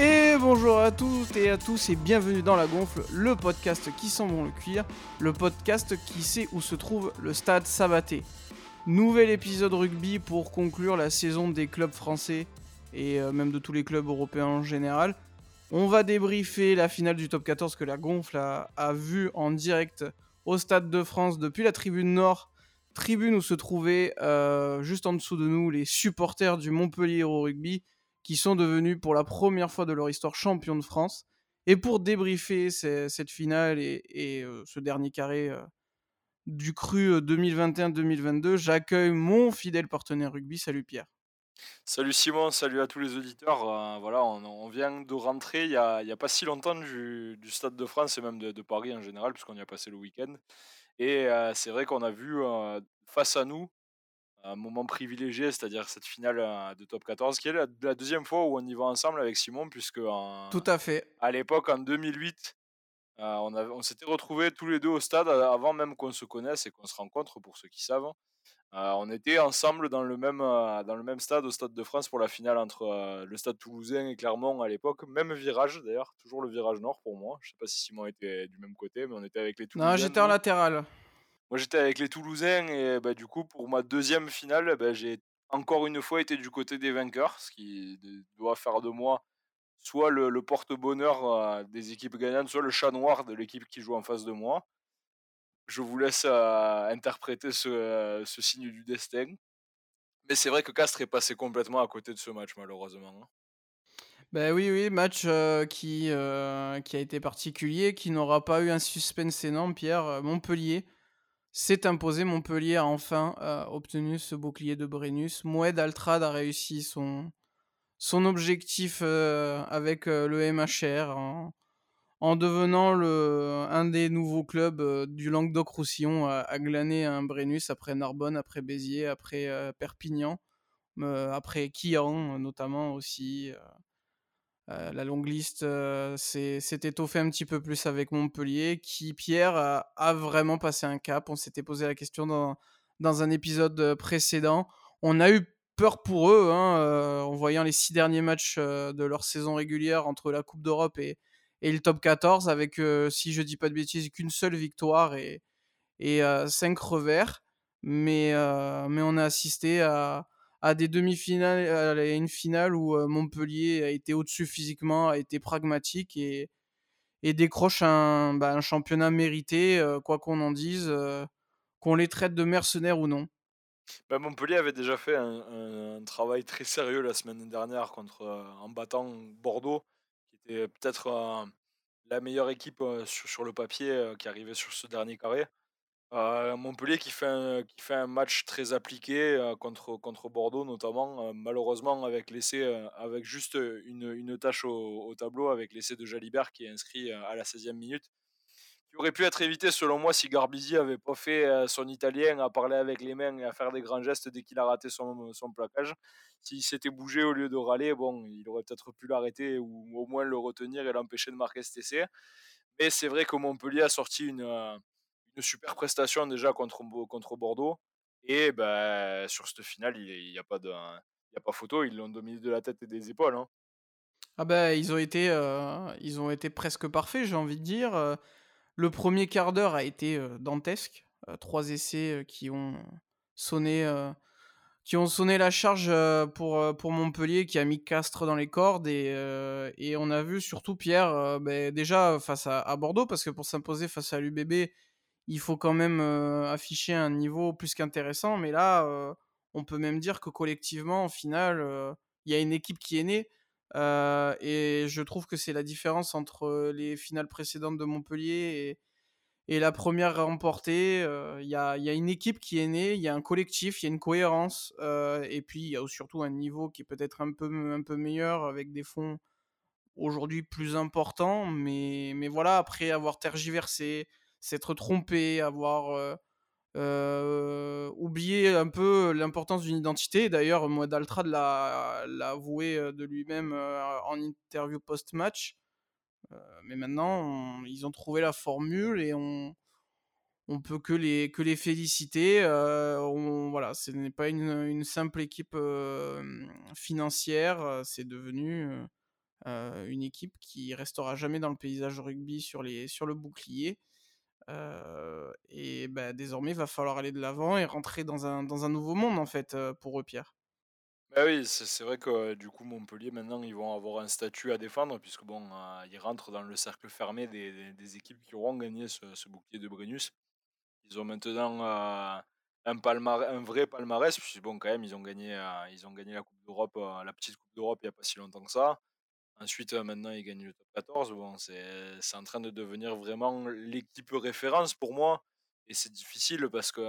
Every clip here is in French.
Et bonjour à toutes et à tous et bienvenue dans La Gonfle, le podcast qui sent bon le cuir, le podcast qui sait où se trouve le stade Sabaté. Nouvel épisode rugby pour conclure la saison des clubs français et euh, même de tous les clubs européens en général. On va débriefer la finale du top 14 que la Gonfle a, vue en direct au Stade de France depuis la tribune nord, tribune où se trouvaient euh, juste en dessous de nous les supporters du Montpellier Hero Rugby qui sont devenus pour la première fois de leur histoire champions de France. Et pour débriefer cette finale et, euh, ce dernier carré euh, du cru 2021-2022, j'accueille mon fidèle partenaire rugby. Salut Pierre. Salut Simon, salut à tous les auditeurs. Euh, voilà, on, vient de rentrer il n'y a, pas si longtemps du, Stade de France et même de, Paris en général, puisqu'on y a passé le week-end. Et euh, c'est vrai qu'on a vu euh, face à nous un moment privilégié, c'est-à-dire cette finale euh, de top 14, qui est la, la deuxième fois où on y va ensemble avec Simon, puisque en- Tout à fait. à l'époque, en 2008, euh, on, avait- on s'était retrouvés tous les deux au stade euh, avant même qu'on se connaisse et qu'on se rencontre, pour ceux qui savent. Euh, on était ensemble dans le, même, euh, dans le même stade, au Stade de France, pour la finale entre le stade toulousain et Clermont à l'époque. Même virage d'ailleurs, toujours le virage nord pour moi. Je sais pas si Simon était du même côté, mais on était avec les Toulousains. Non, j'étais en latéral. Moi j'étais avec les Toulousains et bah, du coup, pour ma deuxième finale, bah, j'ai encore une fois été du côté des vainqueurs, ce qui doit faire de moi soit le, porte-bonheur euh, des équipes gagnantes, soit le chat noir de l'équipe qui joue en face de moi. Je vous laisse euh, interpréter ce, euh, ce signe du destin. Mais c'est vrai que Castres est passé complètement à côté de ce match, malheureusement. Ben oui, oui, match qui, qui a été particulier, qui n'aura pas eu un suspense énorme, Pierre. Montpellier s'est imposé. Montpellier a enfin euh, obtenu ce bouclier de Brennus. Moed Altrad a réussi son, son objectif euh, avec euh, le MHR en, en devenant le, un des nouveaux clubs du Languedoc-Roussillon à, à glaner un Brennus après Narbonne, après Béziers, après Perpignan, après Quillan notamment aussi. Euh. Euh, la longue liste euh, s'est étoffée un petit peu plus avec Montpellier, qui, Pierre, a, a vraiment passé un cap. On s'était posé la question dans, dans un épisode euh, précédent. On a eu peur pour eux hein, euh, en voyant les six derniers matchs euh, de leur saison régulière entre la Coupe d'Europe et, et le top 14, avec, euh, si je dis pas de bêtises, qu'une seule victoire et, et euh, cinq revers. Mais, euh, mais on a assisté à, à des demi-finales, à une finale où euh, Montpellier a été au-dessus physiquement, a été pragmatique et, et décroche un, bah, un championnat mérité, euh, quoi qu'on en dise, euh, qu'on les traite de mercenaires ou non. Bah, Montpellier avait déjà fait un, travail très sérieux la semaine dernière contre, en battant Bordeaux, qui était peut-être la meilleure équipe sur, le papier qui arrivait sur ce dernier carré. Euh, Montpellier qui fait, un, qui fait un match très appliqué euh, contre, contre Bordeaux notamment, euh, malheureusement avec l'essai, avec juste une, une tâche au, au tableau, avec l'essai de Jalibert qui est inscrit à la 16e minute, qui aurait pu être évité selon moi si Garbisi avait pas fait son italien à parler avec les mains et à faire des grands gestes dès qu'il a raté son, son. S'il s'était bougé au lieu de râler, bon, il aurait peut-être pu l'arrêter ou au moins le retenir et l'empêcher de marquer cet essai. Mais c'est vrai que Montpellier a sorti une, super prestation déjà contre, contre Bordeaux. Et ben, sur cette finale, il n'y a, pas de- y a pas photo, ils l'ont dominé de la tête et des épaules. hein. Ah bah, ils ont été, euh, ils ont été presque parfaits, j'ai envie de dire. Euh, Le premier quart d'heure a été euh, dantesque. Trois essais qui ont sonné, qui ont sonné la charge pour, pour Montpellier, qui a mis Castres dans les cordes. Et, et on a vu surtout Pierre, ben, déjà face à Bordeaux, parce que pour s'imposer face à l'UBB, il faut quand même afficher un niveau plus qu'intéressant. Mais là, on peut même dire que collectivement, en finale, euh, il y a une équipe qui est née. Et je trouve que c'est la différence entre les finales précédentes de Montpellier et, la première remportée. Il y, a, une équipe qui est née, il y a un collectif, il y a une cohérence. et puis, il y a surtout un niveau qui est peut-être un peu, un peu meilleur avec des fonds aujourd'hui plus importants. Mais voilà, après avoir tergiversé, s'être trompé, avoir oublié un peu l'importance d'une identité. D'ailleurs, moi, Daltrad l'a avoué de lui-même en interview post-match. Mais maintenant, ils ont trouvé la formule et on, on peut que les, que les féliciter. On- voilà, ce n'est pas une, simple équipe financière, c'est devenu une équipe qui restera jamais dans le paysage rugby sur, les, sur le bouclier. Et bah, désormais, il va falloir aller de l'avant et rentrer dans un, dans un nouveau monde, en fait, pour eux, Pierre. Bah oui, c'est vrai que du coup Montpellier maintenant ils vont avoir un statut à défendre puisque bon ils rentrent dans le cercle fermé des, équipes qui auront gagné ce, bouclier de Brennus. Ils ont maintenant un, un vrai palmarès puisque bon quand même ils ont gagné ils ont gagné la Coupe d'Europe la petite Coupe d'Europe il n'y a pas si longtemps que ça. Ensuite maintenant ils gagnent le top 14. Bon c'est en train de devenir vraiment l'équipe référence pour moi et c'est difficile parce que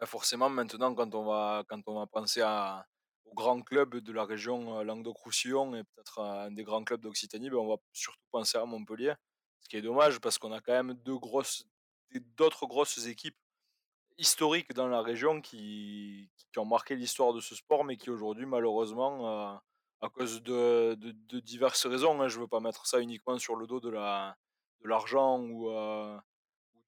bah, forcément, maintenant, quand on va, quand on va penser à, aux grands clubs de la région Languedoc-Roussillon et peut-être un des grands clubs d'Occitanie, ben, on va surtout penser à Montpellier. Ce qui est dommage parce qu'on a quand même deux grosses, d'autres grosses équipes historiques dans la région qui, qui ont marqué l'histoire de ce sport, mais qui aujourd'hui, malheureusement, à cause de, de, diverses raisons, hein, je ne veux pas mettre ça uniquement sur le dos de l'argent de ou,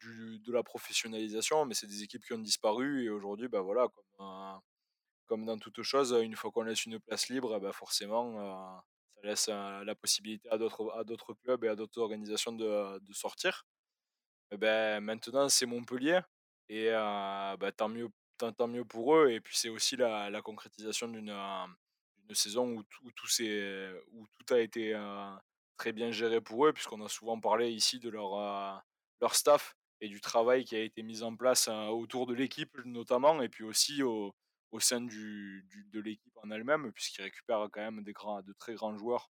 de la professionnalisation, mais c'est des équipes qui ont disparu et aujourd'hui, ben voilà, comme, euh, comme dans toute chose, une fois qu'on laisse une place libre, ben forcément, euh, ça laisse euh, la possibilité à d'autres, à d'autres clubs et à d'autres organisations de, de sortir. Et ben, maintenant, c'est Montpellier et ben, tant, mieux, tant, mieux pour eux. Et puis, c'est aussi la, la concrétisation d'une, d'une saison où tout, où tout, où tout a été très bien géré pour eux, puisqu'on a souvent parlé ici de leur, leur staff et du travail qui a été mis en place autour de l'équipe notamment, et puis aussi au, au sein du, de l'équipe en elle-même, puisqu'ils récupèrent quand même des grands, de très grands joueurs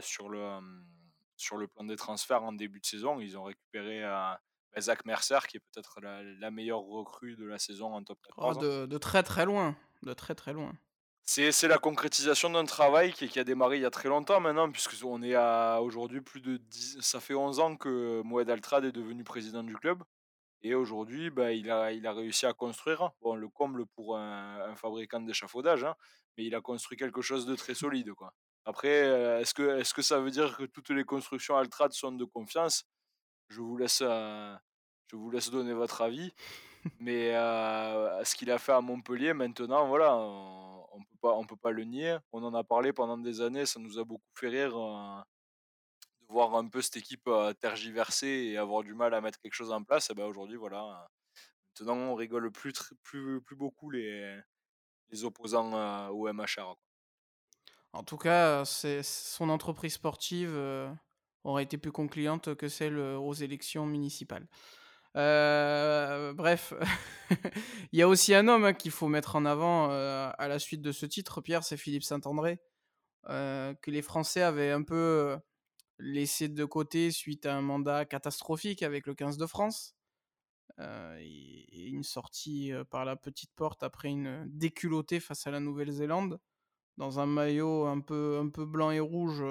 sur, le, sur le plan des transferts en début de saison. Ils ont récupéré bah, Zach Mercer, qui est peut-être la, meilleure recrue de la saison en top 14. de, de, très très loin, de très très loin. C'est la concrétisation d'un travail qui, a démarré il y a très longtemps maintenant, puisqu'on est à aujourd'hui plus de 10, ça fait 11 ans que Moed Altrad est devenu président du club. Et aujourd'hui, bah, il, a, il a réussi à construire, bon, le comble pour un, fabricant d'échafaudage, hein, mais il a construit quelque chose de très solide. Quoi. Après, euh, est-ce que, est -ce que ça veut dire que toutes les constructions Altrad sont de confiance? Je vous, laisse, euh, je vous laisse donner votre avis. mais euh, ce qu'il a fait à Montpellier, maintenant, voilà on peut pas on peut pas le nier. On en a parlé pendant des années, ça nous a beaucoup fait rire euh, de voir un peu cette équipe euh, tergiverser et avoir du mal à mettre quelque chose en place. Et ben aujourd'hui voilà, maintenant on rigole plus plus plus beaucoup les opposants euh, au MHR. En tout cas, son entreprise sportive aurait été plus concluante que celle aux élections municipales. Euh, bref, il y a aussi un homme hein, qu'il faut mettre en avant euh, à la suite de ce titre, Pierre, c'est Philippe Saint-André, euh, que les Français avaient un peu laissé de côté suite à un mandat catastrophique avec le 15 de France. une sortie par la petite porte après une déculottée face à la Nouvelle-Zélande, dans un maillot un peu blanc et rouge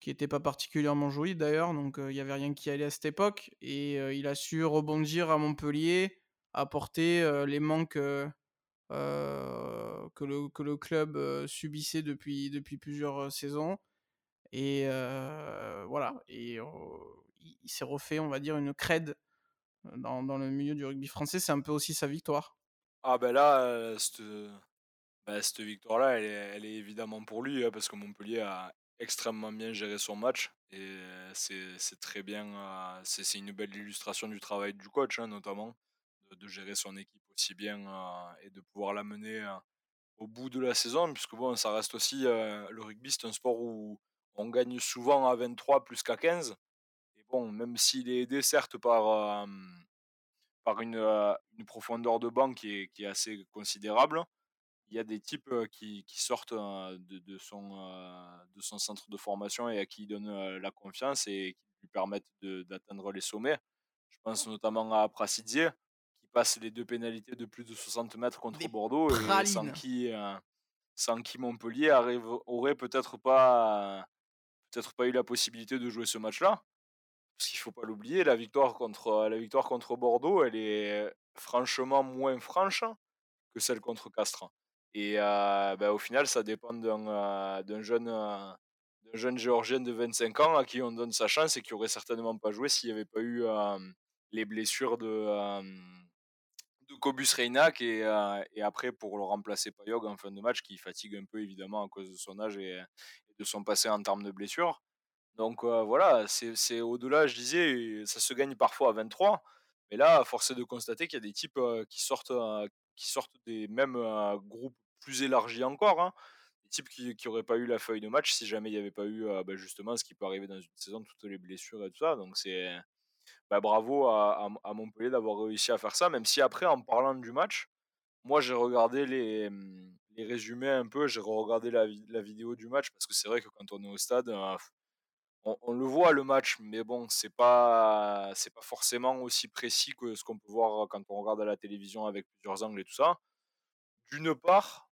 qui n'était pas particulièrement joli d'ailleurs, donc il n'y avait rien qui allait à cette époque. Et il a su rebondir à Montpellier, apporter les manques que, le, que le club subissait depuis, depuis plusieurs saisons. Et voilà, et il, s'est refait, on va dire, une crède dans, dans, le milieu du rugby français. C'est un peu aussi sa victoire. Ah ben là, bah, cette, victoire-là, elle elle est, évidemment pour lui, hein, parce que Montpellier a extrêmement bien géré son match et c'est très bien, c'est une belle illustration du travail du coach hein, notamment, de, gérer son équipe aussi bien et de pouvoir la mener au bout de la saison, puisque bon, ça reste aussi, le rugby c'est un sport où on gagne souvent à 23 plus qu'à 15, et bon, même s'il est aidé certes par, par une, une profondeur de banc qui est, qui est assez considérable, il y a des types qui, qui sortent de, de, son, de son centre de formation et à qui il donne la confiance et qui lui permettent d'atteindre les sommets. Je pense notamment à Prasidze, qui passe les deux pénalités de plus de 60 mètres contre Bordeaux, et sans qui, sans qui Montpellier arrive, aurait peut-être pas, peut-être pas eu la possibilité de jouer ce match-là. Parce qu'il ne faut pas l'oublier, la victoire contre la victoire contre Bordeaux, elle est franchement moins franche que celle contre Castres. Et bah, au final, ça dépend d'un jeune, jeune géorgien de 25 ans à qui on donne sa chance et qui aurait certainement pas joué s'il n'y avait pas eu les blessures de, de Cobus Reynac et, et, après pour le remplacer Payog en fin de match qui fatigue un peu évidemment à cause de son âge et, de son passé en termes de blessures. Donc voilà, c'est au-delà, je disais, ça se gagne parfois à 23, mais là, force est de constater qu'il y a des types qui sortent, qui sortent des mêmes groupes plus élargis encore. Hein. Des types qui n'auraient pas eu la feuille de match si jamais il n'y avait pas eu bah, justement ce qui peut arriver dans une saison, toutes les blessures et tout ça. Donc c'est bah, bravo à, Montpellier d'avoir réussi à faire ça, même si après, en parlant du match, moi j'ai regardé les, les, résumés un peu, j'ai regardé la, la, vidéo du match, parce que c'est vrai que quand on est au stade, on, le voit le match, mais bon, c'est pas, c'est pas forcément aussi précis que ce qu'on peut voir quand on regarde à la télévision avec plusieurs angles et tout ça. D'une part,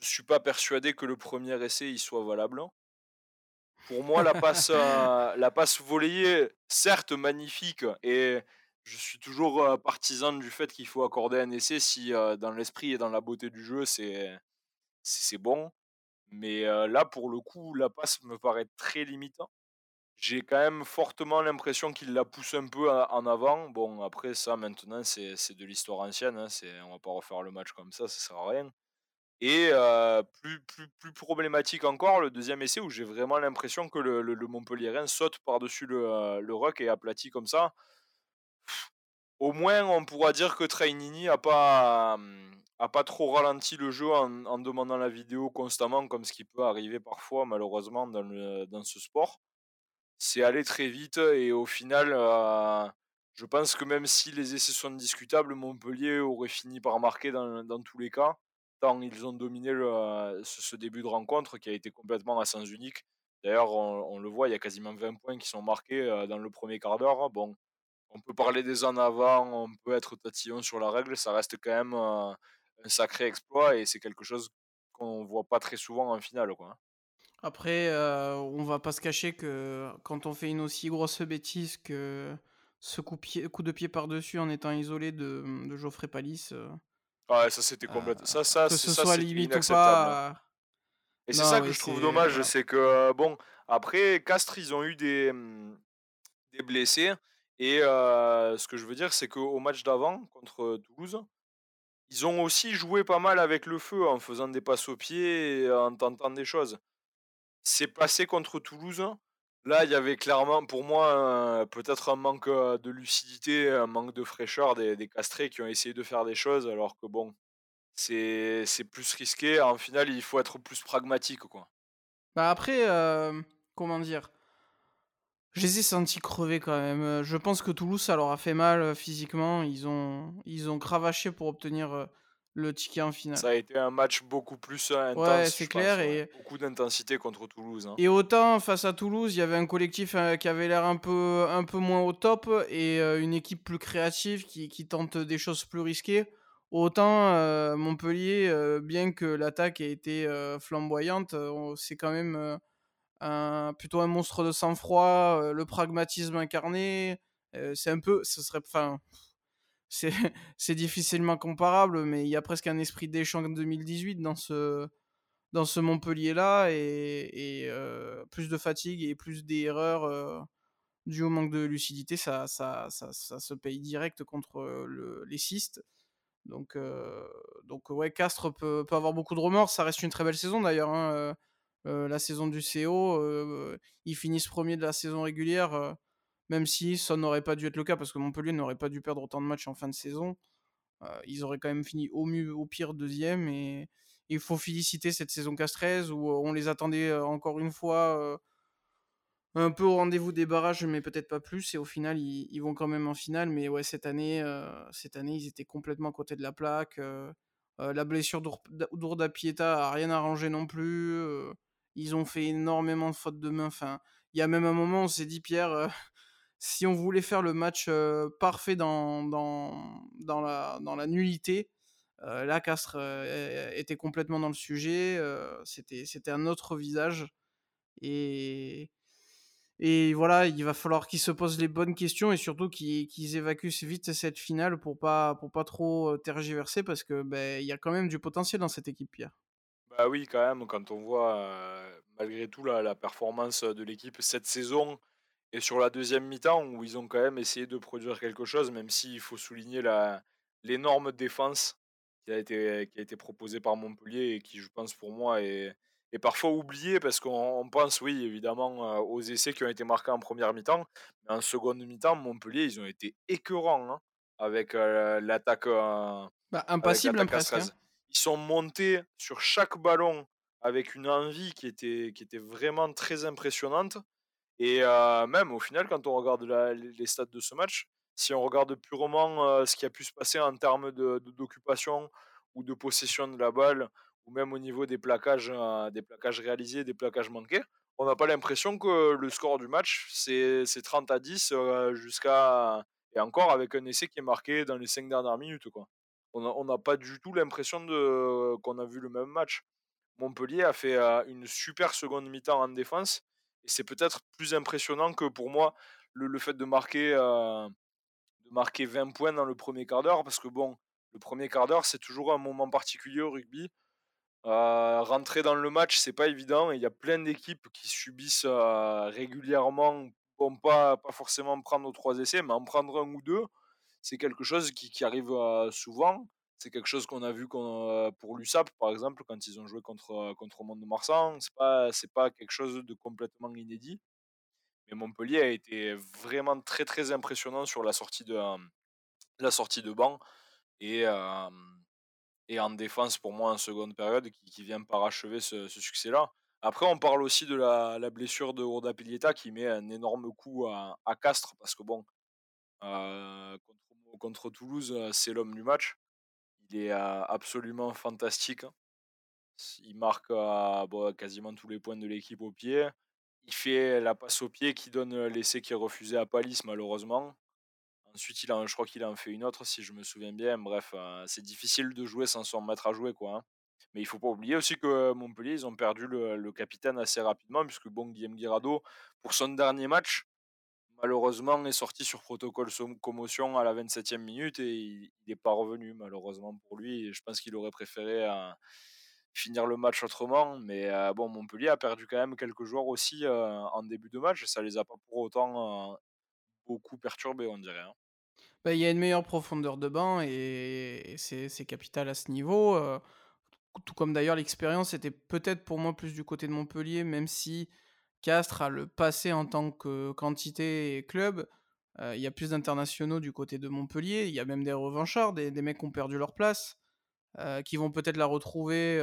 je suis pas persuadé que le premier essai il soit valable. Pour moi, la passe, euh, la passe volée, certes magnifique, et je suis toujours euh, partisan du fait qu'il faut accorder un essai si euh, dans l'esprit et dans la beauté du jeu, c'est, bon. Mais là, pour le coup, la passe me paraît très limitant. J'ai quand même fortement l'impression qu'il la pousse un peu en avant. Bon, après, ça, maintenant, c'est, de l'histoire ancienne. Hein, on va pas refaire le match comme ça, ça sert à rien. Et plus, plus, problématique encore, le deuxième essai où j'ai vraiment l'impression que le, le, Montpellierin saute par-dessus le, le ruck et aplatit comme ça. Au moins, on pourra dire que Trainini a pas, a pas trop ralenti le jeu en, demandant la vidéo constamment, comme ce qui peut arriver parfois, malheureusement, dans, le, dans ce sport. C'est allé très vite et au final, je pense que même si les essais sont discutables, Montpellier aurait fini par marquer dans, dans tous les cas tant ils ont dominé ce, début de rencontre qui a été complètement à sens unique. D'ailleurs, on, le voit, il y a quasiment 20 points qui sont marqués dans le premier quart d'heure. Bon, on peut parler des en avant, on peut être tatillon sur la règle, ça reste quand même un sacré exploit et c'est quelque chose qu'on voit pas très souvent en finale. Quoi. Hein. Après, on va pas se cacher que quand on fait une aussi grosse bêtise que ce coup, de pied par-dessus en étant isolé de, de Geoffrey Palis, Ouais, ça c'était complètement. Ça, ça, que ce ça, soit limite ou pas. Et c'est ça que je trouve dommage, c'est que bon, après Castres, ils ont eu des, mmh, des blessés. Et ce que je veux dire, c'est qu'au match d'avant contre Toulouse, ils ont aussi joué pas mal avec le feu en faisant des passes au pied et en tentant des choses. C'est passé contre Toulouse. Là, il y avait clairement, pour moi, peut-être un manque de lucidité, un manque de fraîcheur des, des, castrés qui ont essayé de faire des choses, alors que bon, c'est plus risqué. En final, il faut être plus pragmatique, quoi. Bah après, comment dire? Je les ai sentis crever quand même. Je pense que Toulouse, ça leur a fait mal physiquement. Ils ont, ils ont cravaché pour obtenir le ticket en finale. Ça a été un match beaucoup plus intense. Ouais, c'est clair. et... Beaucoup d'intensité contre Toulouse. Hein. Et autant face à Toulouse, il y avait un collectif euh, qui avait l'air un peu, un peu moins au top et euh, une équipe plus créative qui, qui, tente des choses plus risquées. Autant euh, Montpellier, bien que l'attaque ait été flamboyante, c'est quand même un, plutôt un monstre de sang-froid, le pragmatisme incarné. c'est un peu, ce serait, enfin, c'est difficilement comparable, mais il y a presque un esprit d'échange 2018 dans ce, dans ce Montpellier-là, et, euh, plus de fatigue et plus d'erreurs euh, dues au manque de lucidité, ça, ça, ça, ça se paye direct contre le, les cystes. Donc, euh, donc ouais, Castres peut, peut, avoir beaucoup de remords, ça reste une très belle saison d'ailleurs. Hein, la saison du CO, ils finissent premier de la saison régulière même si ça n'aurait pas dû être le cas parce que Montpellier n'aurait pas dû perdre autant de matchs en fin de saison. Euh, ils auraient quand même fini au mieux, au pire deuxième. Et il faut féliciter cette saison Castrez où euh, on les attendait euh, encore une fois un peu au rendez-vous des barrages, mais peut-être pas plus. Et au final, ils, vont quand même en finale. Mais ouais, cette année, cette année, ils étaient complètement à côté de la plaque. la blessure d'Ourda Pieta a rien arrangé non plus. ils ont fait énormément de fautes de main. Enfin, il y a même un moment, on s'est dit, Pierre, si on voulait faire le match parfait dans, dans, dans, la, dans la nullité, la Castres était complètement dans le sujet. c'était, c'était un autre visage. Et, et voilà, il va falloir qu'ils se posent les bonnes questions et surtout qu'ils, qu'ils évacuent vite cette finale pour pas, pour pas trop tergiverser parce que ben, y a quand même du potentiel dans cette équipe, Pierre. Bah oui, quand même, quand on voit malgré tout la, la performance de l'équipe cette saison, et sur la deuxième mi-temps, où ils ont quand même essayé de produire quelque chose, même s'il faut souligner la, l'énorme défense qui a été qui a été proposée par Montpellier et qui, je pense, pour moi, est est parfois oubliée parce qu'on pense, oui, évidemment, heu, aux essais qui ont été marqués en première mi-temps. Mais en seconde mi-temps, Montpellier, ils ont été écœurants, hein, avec, heu, l'attaque, heu, Bah, impassible, hein, presque, hein. Ils sont montés sur chaque ballon avec une envie qui était qui était vraiment très impressionnante et heu, même au final, quand on regarde les stats de ce match, si on regarde purement, heu, ce qui a pu se passer en termes de de d'occupation ou de possession de la balle ou même au niveau des plaquages, heu, des plaquages réalisés, des plaquages manqués, on n'a pas l'impression que le score du match, c'est c'est 30 à 10, heu, jusqu'à et encore avec un essai qui est marqué dans les 5 dernières minutes. On n'a pas du tout l'impression de qu'on a vu le même match. Montpellier a fait, une super seconde mi-temps en défense et c'est peut-être plus impressionnant que pour moi le fait de marquer, heu, de marquer 20 points dans le premier quart d'heure parce que bon, le premier quart d'heure, c'est toujours un moment particulier au rugby. Heu, rentrer dans le match, c'est pas évident il y a plein d'équipes qui subissent, heu, régulièrement, bon pas forcément prendre 3 essais, mais en prendre un ou 2. C'est quelque chose qui arrive, souvent. C'est quelque chose qu'on a vu heu, pour l'USAP, par exemple, quand ils ont joué contre, heu, contre Mont-de-Marsan. C'est pas c'est pas quelque chose de complètement inédit. Mais Montpellier a été vraiment très, impressionnant sur la sortie de, de banc et en défense pour moi en seconde période qui vient parachever ce ce succès-là. Après on parle aussi de la blessure de Worda Pilieta qui met un énorme coup à Castres parce que bon, contre contre Toulouse, c'est l'homme du match. Il est, absolument fantastique. S il marque, bon quasiment tous les points de l'équipe au pied. Il fait la passe au pied qui donne, l'essai qui est refusé à Palis malheureusement. Ensuite, il je crois qu'il en fait une autre si je me souviens bien. Bref, c'est difficile de jouer sans son maître à jouer, quoi, hein. Mais il faut pas oublier aussi que Montpellier, ils ont perdu le le capitaine assez rapidement puisque bon, Guillaume Guirado, pour son dernier match, malheureusement est sorti sur protocole commotion à la 27e minute et il il est pas revenu malheureusement pour lui je pense qu'il aurait préféré, heu, finir le match autrement. Mais, heu, bon, Montpellier a perdu quand même quelques joueurs aussi, heu, en début de match et ça les a pas pour autant, beaucoup perturbés, on dirait, hein. Bah, il y a une meilleure profondeur de banc et et c'est capital à ce niveau, tout comme d'ailleurs l'expérience était peut-être pour moi plus du côté de Montpellier, même si Castres a le passé en tant que quantité et club. Il y a plus d'internationaux du côté de Montpellier, il y a même des revanchards, des mecs qui ont perdu leur place, qui vont peut-être la retrouver,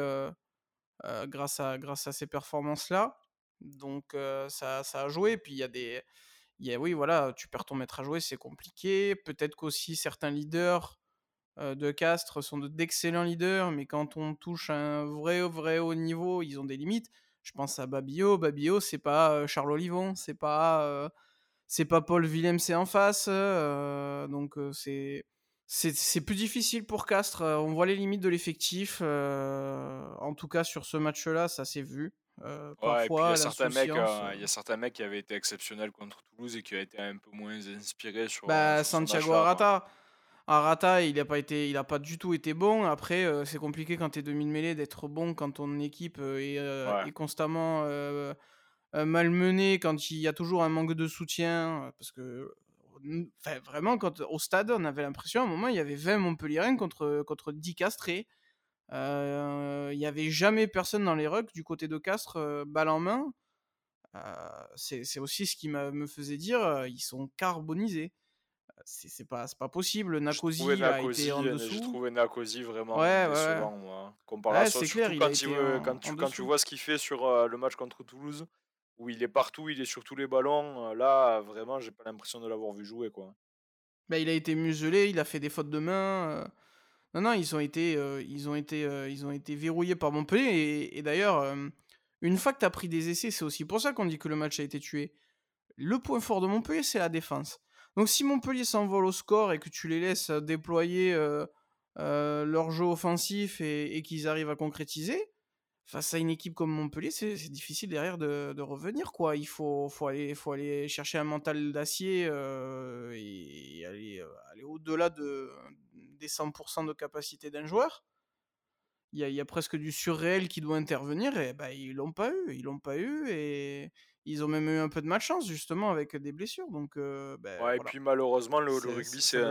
grâce à à ces performances-là. Donc ça ça a joué. Puis il y a des oui, voilà, tu perds ton maître à jouer, c'est compliqué. Peut-être qu'aussi certains leaders, de Castres sont de d'excellents leaders, mais quand on touche un vrai, vrai haut niveau, ils ont des limites. Je pense à Babillot. Babillot, c'est pas, heu, Charles Olivon, c'est pas, heu, c'est pas Paul Villemc en face, heu, donc c'est c'est c'est plus difficile pour Castres, on voit les limites de l'effectif, en tout cas sur ce match-là, ça s'est vu. Ouais il y parfois il y a certains mecs qui avaient été exceptionnels contre Toulouse et qui ont été un peu moins inspirés sur, Bah, sur Santiago match-là, Arrata, il a pas été il a pas du tout été bon. Après, heu, c'est compliqué quand tu es demi de mêlée d'être bon quand ton équipe, est, heu, Ouais. est constamment, malmenée, quand il y a toujours un manque de soutien, parce que, vraiment quand au stade, on avait l'impression à un moment, il y avait 20 Montpelliérains contre, contre 10 Castrés. Il y avait jamais personne dans les rucks du côté de Castres, balle en main. C'est aussi ce qui me faisait dire, ils sont carbonisés. C'est pas c'est pas possible. Nakosi a été en j'ai dessous. trouvé Nakosi vraiment Ouais, ouais, ouais. décevant moi, Ouais, comparaison clair, a quand il en quand tu quand tu vois ce qu'il fait sur, heu, le match contre Toulouse, où il est partout, il est sur tous les ballons, heu, là, vraiment, j'ai pas l'impression de l'avoir vu jouer, quoi. Bah, il a été muselé, il a fait des fautes de main, non, non, ils ont été, ils ont été, ils ont été verrouillés par Montpellier et et d'ailleurs, une fois que tu as pris des essais, c'est aussi pour ça qu'on dit que le match a été tué. Le point fort de Montpellier, c'est la défense. Donc si Montpellier s'envole au score et que tu les laisses, heu, déployer, heu heu, leur jeu offensif et qu'ils arrivent à concrétiser, face à une équipe comme Montpellier, c'est difficile derrière de revenir, quoi. Il faut aller aller chercher un mental d'acier, et aller, aller au-delà de des 100% de capacité d'un joueur. Il y a il y a presque du surréel qui doit intervenir et bah, ils l'ont pas eu ils l'ont pas eu et ils ont même eu un peu de malchance justement avec des blessures donc Ouais et puis malheureusement le rugby c'est.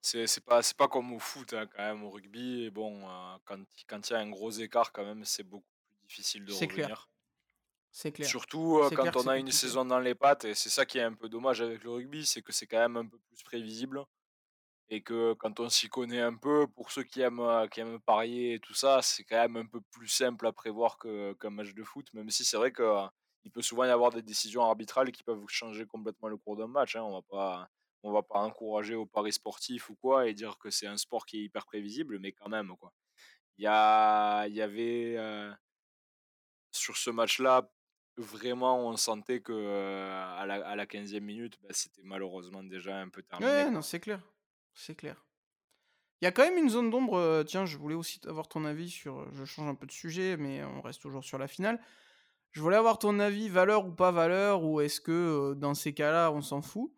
C'est pas c'est pas comme au foot, hein, quand même, au rugby et bon, heu, quand quand il y a un gros écart quand même, c'est beaucoup plus difficile de clair, revenir. c'est clair. Surtout, clair quand on a une compliqué. saison dans les pattes et c'est ça qui est un peu dommage avec le rugby, c'est que c'est quand même un peu plus prévisible et que quand on s'y connaît un peu, pour ceux qui aiment, heu, qui aiment parier et tout ça, c'est quand même un peu plus simple à prévoir qu'un match de foot, même si c'est vrai que, heu, il peut souvent y avoir des décisions arbitrales qui peuvent changer complètement le cours d'un match, hein. On va pas on va pas encourager aux paris sportifs ou quoi et dire que c'est un sport qui est hyper prévisible, mais quand même, quoi. Il y a il y avait, heu, sur ce match-là, vraiment on sentait que, heu, à la à la 15e minute, bah, c'était malheureusement déjà un peu terminé, Ouais, non, c'est clair, c'est clair. Il y a quand même une zone d'ombre, tiens, je voulais aussi avoir ton avis sur, je change un peu de sujet, mais on reste toujours sur la finale. Je voulais avoir ton avis, valeur ou pas valeur, ou est-ce que, dans ces cas-là, on s'en fout?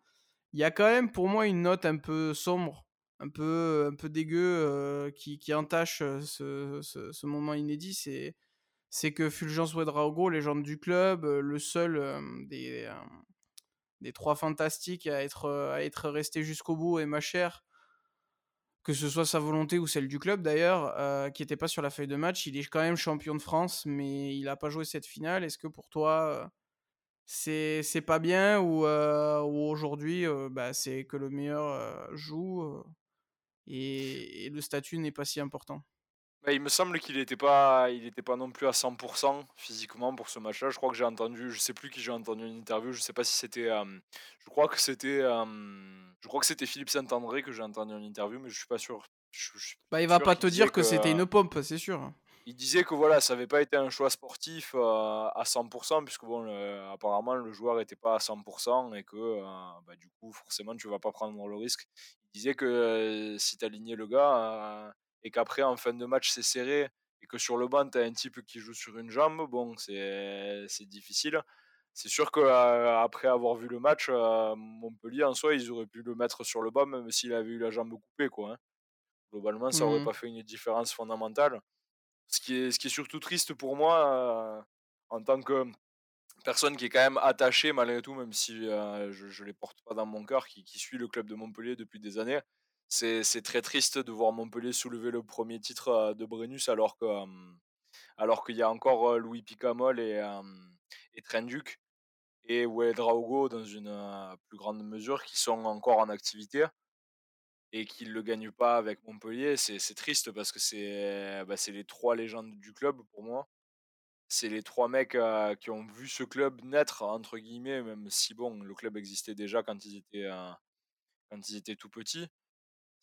Il y a quand même pour moi une note un peu sombre, un peu un peu dégueu, qui entache, ce moment inédit. C'est que Fulgence Ouedraogo, légende du club, le seul, des, 3 fantastiques à être, à être resté jusqu'au bout et ma chère, que ce soit sa volonté ou celle du club d'ailleurs, heu, qui était pas sur la feuille de match. Il est quand même champion de France, mais il a pas joué cette finale. Est-ce que pour toi, heu, c'est c'est pas bien ou, ou aujourd'hui, bah, c'est que le meilleur, joue, et le statut n'est pas si important? Bah, il me semble qu'il était pas il était pas non plus à 100% physiquement pour ce match-là. Je crois que j'ai entendu je sais plus qui j'ai entendu une interview, je sais pas si c'était, hem, je crois que c'était, hem, je crois que c'était Philippe Saint-André que j'ai entendu en interview, mais je suis pas sûr. Je je suis Bah, il va pas te dire que que c'était une pompe, c'est sûr. il disait que voilà, ça avait pas été un choix sportif, heu, à 100% puisque bon, le apparemment le joueur était pas à 100% et que, bah, du coup, forcément, tu vas pas prendre le risque. Il disait que, si tu alignais le gars, et qu'après en fin de match c'est serré et que sur le banc tu as un type qui joue sur une jambe, bon, c'est difficile. C'est sûr qu'après avoir vu le match, heu, Montpellier en soi, ils auraient pu le mettre sur le banc même s'il avait eu la jambe coupée, quoi, hein. Globalement, ça aurait Mmh pas fait une différence fondamentale. Ce qui est ce qui est surtout triste pour moi, heu, en tant que personne qui est quand même attachée malgré tout, même si, heu, je je les porte pas dans mon cœur, qui qui suit le club de Montpellier depuis des années. C'est très triste de voir Montpellier soulever le premier titre, de Brennus alors que, alors qu'il y a encore, Louis Picamol et et Trenduc et Ouédraogo dans une, plus grande mesure qui sont encore en activité et qui ne le gagnent pas avec Montpellier. C'est triste parce que c'est, bah, les 3 légendes du club pour moi. C'est les 3 mecs, qui ont vu ce club «naître» entre guillemets, même si bon, le club existait déjà quand ils étaient, quand ils étaient tout petits.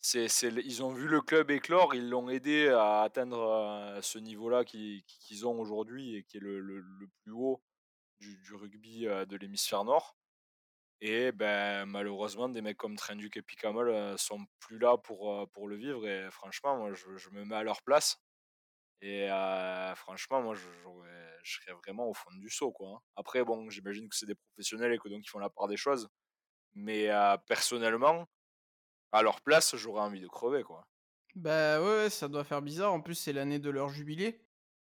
C'est ils ont vu le club éclore, ils l'ont aidé à atteindre, heu, ce niveau-là qui qu'ils ont aujourd'hui et qui est le le plus haut du du rugby, heu, de l'hémisphère nord. Et ben, malheureusement des mecs comme Trenduc et Picamol, heu, sont plus là pour, pour le vivre et franchement moi je je me mets à leur place. Et franchement, moi, je je serais vraiment au fond du seau, quoi, hein. Après bon, j'imagine que c'est des professionnels et que donc ils font la part des choses, mais personnellement, à leur place, j'aurais envie de crever, quoi. Bah, ouais, ça doit faire bizarre. En plus, c'est l'année de leur jubilé.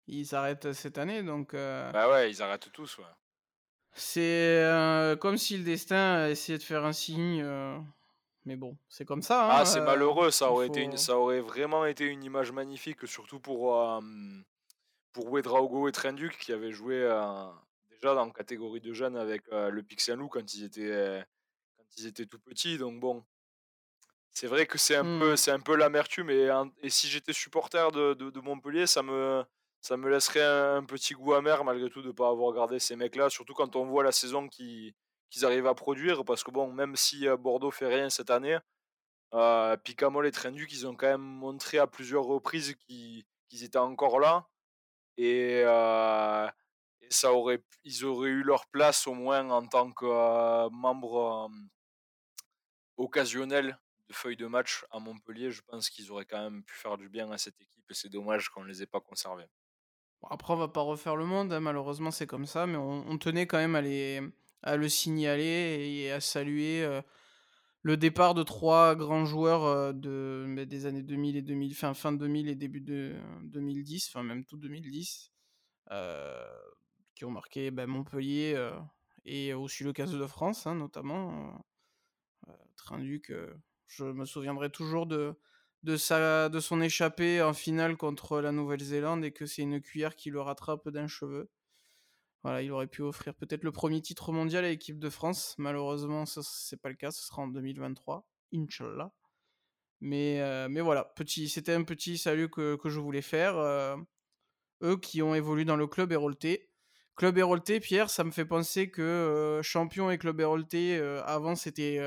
Ils arrêtent, cette année, donc heu, Bah, ouais, ils arrêtent tous, ouais. c'est, heu, comme si le destin essayait de faire un signe, mais bon, c'est comme ça, Ah, c'est hein, heu, malheureux, ça aurait été une faut ça aurait vraiment été une image magnifique, surtout pour, pour Ouédraogo et Trenduc qui avaient joué, déjà dans catégorie de jeunes avec, le Saint-Loup quand ils étaient, quand ils étaient tout petits, donc bon C'est vrai que c'est un peu mmh c'est un peu l'amertume et si j'étais supporter de de de Montpellier, ça me ça me laisserait un petit goût amer malgré tout de ne pas avoir gardé ces mecs-là, surtout quand on voit la saison qu'ils arrivent à produire. Parce que bon, même si, heu, Bordeaux fait rien cette année, heu, Picamol et Trenduc, ils ont quand même montré à plusieurs reprises qu'ils étaient encore là et heu et ça aurait ils auraient eu leur place au moins en tant que, heu, membres, hem Occasionnel de feuilles de match à Montpellier, je pense qu'ils auraient quand même pu faire du bien à cette équipe et c'est dommage qu'on ne les ait pas conservés. Après, on va pas refaire le monde, hein, malheureusement, c'est comme ça, mais on tenait quand même à les à le signaler et à saluer, heu, le départ de 3 grands joueurs, heu, de, des années 2000 et 2000 fin fin 2000 et début de 2010, enfin même tout 2010, heu, qui ont marqué, bah, Montpellier, et aussi le 15 de France, hein, notamment, Trinduc, heu, Je me souviendrai toujours de, sa, de son échappée en finale contre la Nouvelle-Zélande et que c'est une cuillère qui le rattrape d'un cheveu. Voilà, il aurait pu offrir peut-être le premier titre mondial à l'équipe de France. Malheureusement, ce n'est pas le cas, ce sera en 2023, Inch'Allah. Mais, euh, mais voilà, petit, c'était un petit salut que, que je voulais faire. Euh, eux qui ont évolué dans le club Hérolté. Club Hérolté, Pierre, ça me fait penser que euh, Champion et Club Hérolté, avant, c'était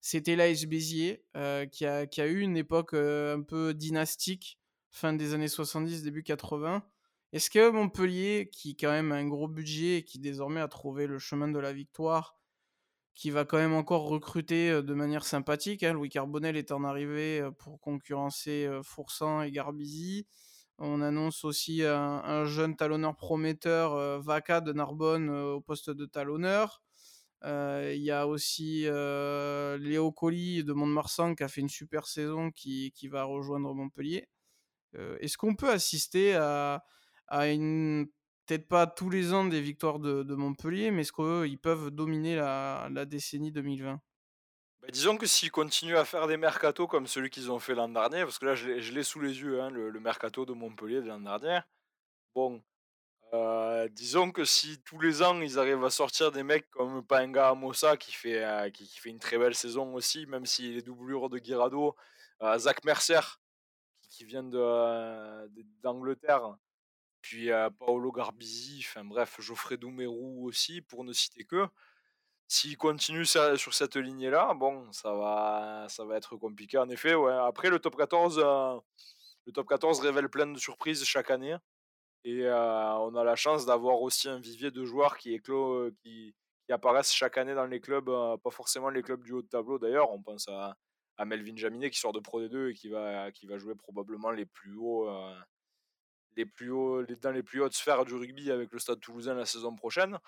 c'était l'AS Béziers, qui, a, qui a eu une époque un peu dynastique, fin des années 70, début 80. Est-ce que Montpellier, qui quand même a un gros budget et qui désormais a trouvé le chemin de la victoire, qui va quand même encore recruter de manière sympathique, hein, Louis Carbonel est en arrivée pour concurrencer Foursan et Garbizi. On annonce aussi un, jeune talonneur prometteur, Vaca de Narbonne, au poste de talonneur. Il y a aussi Léo Colli de Mont-de-Marsan qui a fait une super saison qui, qui va rejoindre Montpellier. Est-ce qu'on peut assister à, à une peut-être pas tous les ans des victoires de, Montpellier, mais est-ce qu'ils peuvent dominer la, décennie 2020 bah, disons que s'ils continuent à faire des mercatos comme celui qu'ils ont fait l'an dernier, parce que là je l'ai sous les yeux, hein, le, mercato de Montpellier de l'an dernier, bon, euh, disons que si tous les ans ils arrivent à sortir des mecs comme Panga Amosa qui fait, euh, qui, fait une très belle saison aussi, même si les doublures de Guirado, euh, Zach Mercer qui, vient d'Angleterre, puis Paolo Garbisi, enfin bref, Geoffrey Doumerou aussi, pour ne citer que. S'il continue sur cette lignée-là, bon, ça va, ça va être compliqué en effet. Ouais. Après, le top 14, le top 14 révèle plein de surprises chaque année. Et on a la chance d'avoir aussi un vivier de joueurs qui, qui, apparaissent chaque année dans les clubs, pas forcément les clubs du haut de tableau d'ailleurs. On pense à, Melvin Jaminet qui sort de Pro D2 et qui va, qui va jouer probablement les plus hauts les plus hauts, dans les plus hautes sphères du rugby avec le Stade Toulousain la saison prochaine.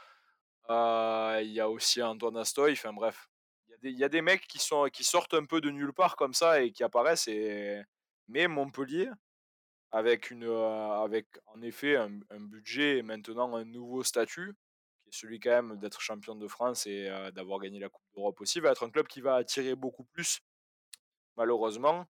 Il y a aussi Antoine Astoy. Enfin bref, il y, a des mecs qui, sont, qui sortent un peu de nulle part comme ça et qui apparaissent. Mais Montpellier, avec, une, euh, avec en effet un, budget et maintenant un nouveau statut, qui est celui quand même d'être champion de France et euh, d'avoir gagné la Coupe d'Europe aussi, va être un club qui va attirer beaucoup plus, malheureusement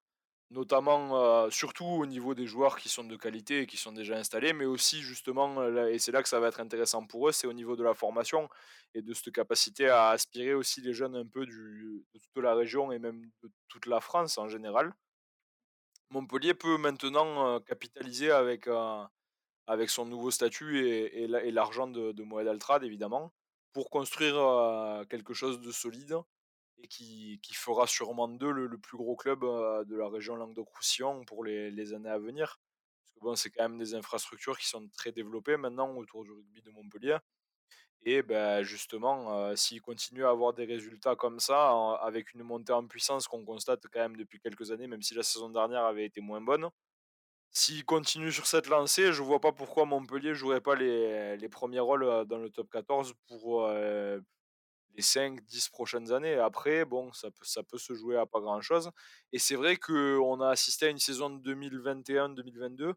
notamment surtout au niveau des joueurs qui sont de qualité et qui sont déjà installés, mais aussi justement, et c'est là que ça va être intéressant pour eux, c'est au niveau de la formation et de cette capacité à aspirer aussi les jeunes un peu du, de toute la région et même de toute la France en général. Montpellier peut maintenant capitaliser avec, avec son nouveau statut et, et l'argent de, de Moed Altrad, évidemment, pour construire quelque chose de solide et qui, qui, fera sûrement d'eux le, plus gros club de la région Languedoc-Roussillon pour les, les, années à venir. Parce que bon, c'est quand même des infrastructures qui sont très développées maintenant autour du rugby de Montpellier. Et ben, justement, euh, s'ils continuent à avoir des résultats comme ça, avec une montée en puissance qu'on constate quand même depuis quelques années, même si la saison dernière avait été moins bonne, s'ils continuent sur cette lancée, je vois pas pourquoi Montpellier jouerait pas les, premiers rôles euh, dans le top 14 pour, les 5-10 prochaines années. Après, bon, ça peut, ça peut se jouer à pas grand-chose. Et c'est vrai qu'on a assisté à une saison de 2021-2022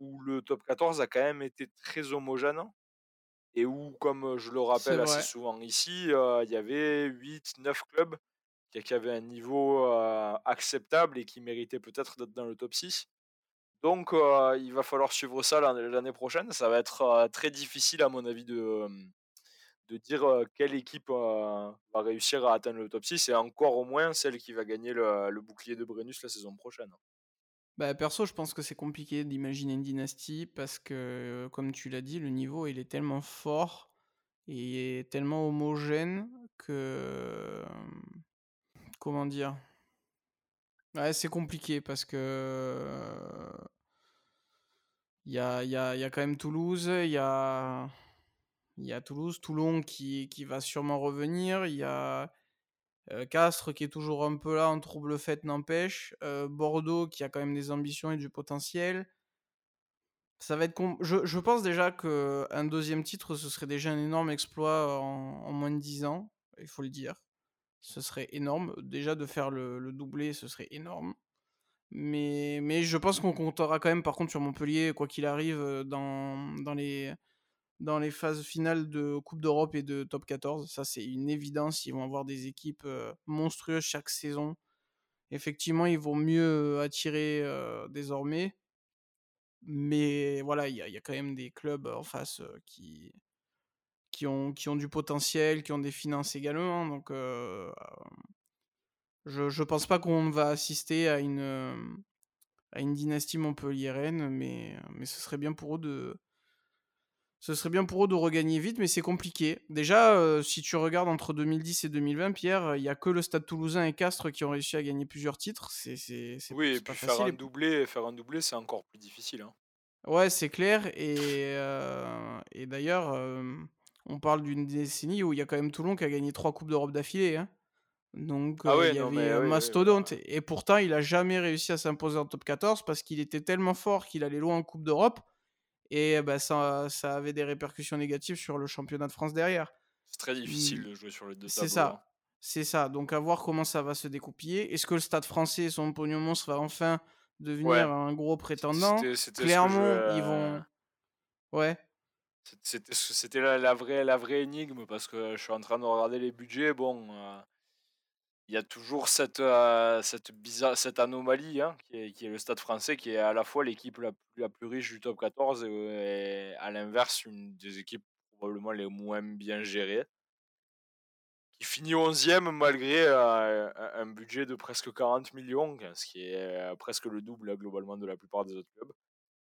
où le top 14 a quand même été très homogène et où, comme je le rappelle assez souvent ici, il y avait 8-9 clubs qui, avaient un niveau acceptable et qui méritaient peut-être d'être dans le top 6. Donc, il va falloir suivre ça l'année prochaine. Ça va être très difficile, à mon avis, de, de dire quelle équipe va réussir à atteindre le top 6 et encore au moins celle qui va gagner le, bouclier de Brennus la saison prochaine. Bah, perso, je pense que c'est compliqué d'imaginer une dynastie parce que, comme tu l'as dit, le niveau il est tellement fort et tellement homogène que. Comment dire? Ouais, c'est compliqué parce que. Il y a, y, a, quand même Toulouse, il y a. Il y a Toulouse, Toulon qui, qui va sûrement revenir. Il y a euh, Castres qui est toujours un peu là en trouble fait n'empêche. Bordeaux qui a quand même des ambitions et du potentiel. Ça va être je, je, pense déjà qu'un deuxième titre, ce serait déjà un énorme exploit en, moins de 10 ans, il faut le dire. Ce serait énorme. Déjà de faire le, le doublé, ce serait énorme. Mais, mais je pense qu'on comptera quand même par contre sur Montpellier, quoi qu'il arrive, dans, dans les dans les phases finales de Coupe d'Europe et de Top 14. Ça, c'est une évidence. Ils vont avoir des équipes monstrueuses chaque saison. effectivement, ils vont mieux attirer désormais. Mais voilà, il y, a quand même des clubs en face qui, qui, ont, qui ont du potentiel, qui ont des finances également. Donc, je ne pense pas qu'on va assister à une, à une dynastie montpelliéraine, mais, mais ce serait bien pour eux de, ce serait bien pour eux de regagner vite, mais c'est compliqué. Déjà, euh, si tu regardes entre 2010 et 2020, Pierre, il n'y a que le Stade Toulousain et Castres qui ont réussi à gagner plusieurs titres. C'est, oui, et puis faire un doublé, faire un doublé, c'est encore plus difficile. Hein. Ouais, c'est clair. Et, euh, et d'ailleurs, euh, on parle d'une décennie où il y a quand même Toulon qui a gagné trois coupes d'Europe d'affilée. Hein. Donc ah il y avait un mastodonte. Et pourtant, il a jamais réussi à s'imposer en top 14 parce qu'il était tellement fort qu'il allait loin en Coupe d'Europe et bah, ça, ça avait des répercussions négatives sur le championnat de France derrière. C'est très difficile de jouer sur le deux C'est ça. Hein. C'est ça. Donc à voir comment ça va se découpiller. Est-ce que le Stade français, son pognon monstre, va enfin devenir un gros prétendant? Clairement, ils vont. Ouais. C'était la, la, vraie, la vraie énigme parce que je suis en train de regarder les budgets. Bon, euh, il y a toujours cette, euh, cette, bizarre, cette anomalie hein, qui, est, qui, est, le Stade français, qui est à la fois l'équipe la plus, la plus riche du top 14 et, à l'inverse, une des équipes probablement les moins bien gérées, qui finit 11e malgré euh, un budget de presque 40 millions, ce qui est euh, presque le double globalement de la plupart des autres clubs.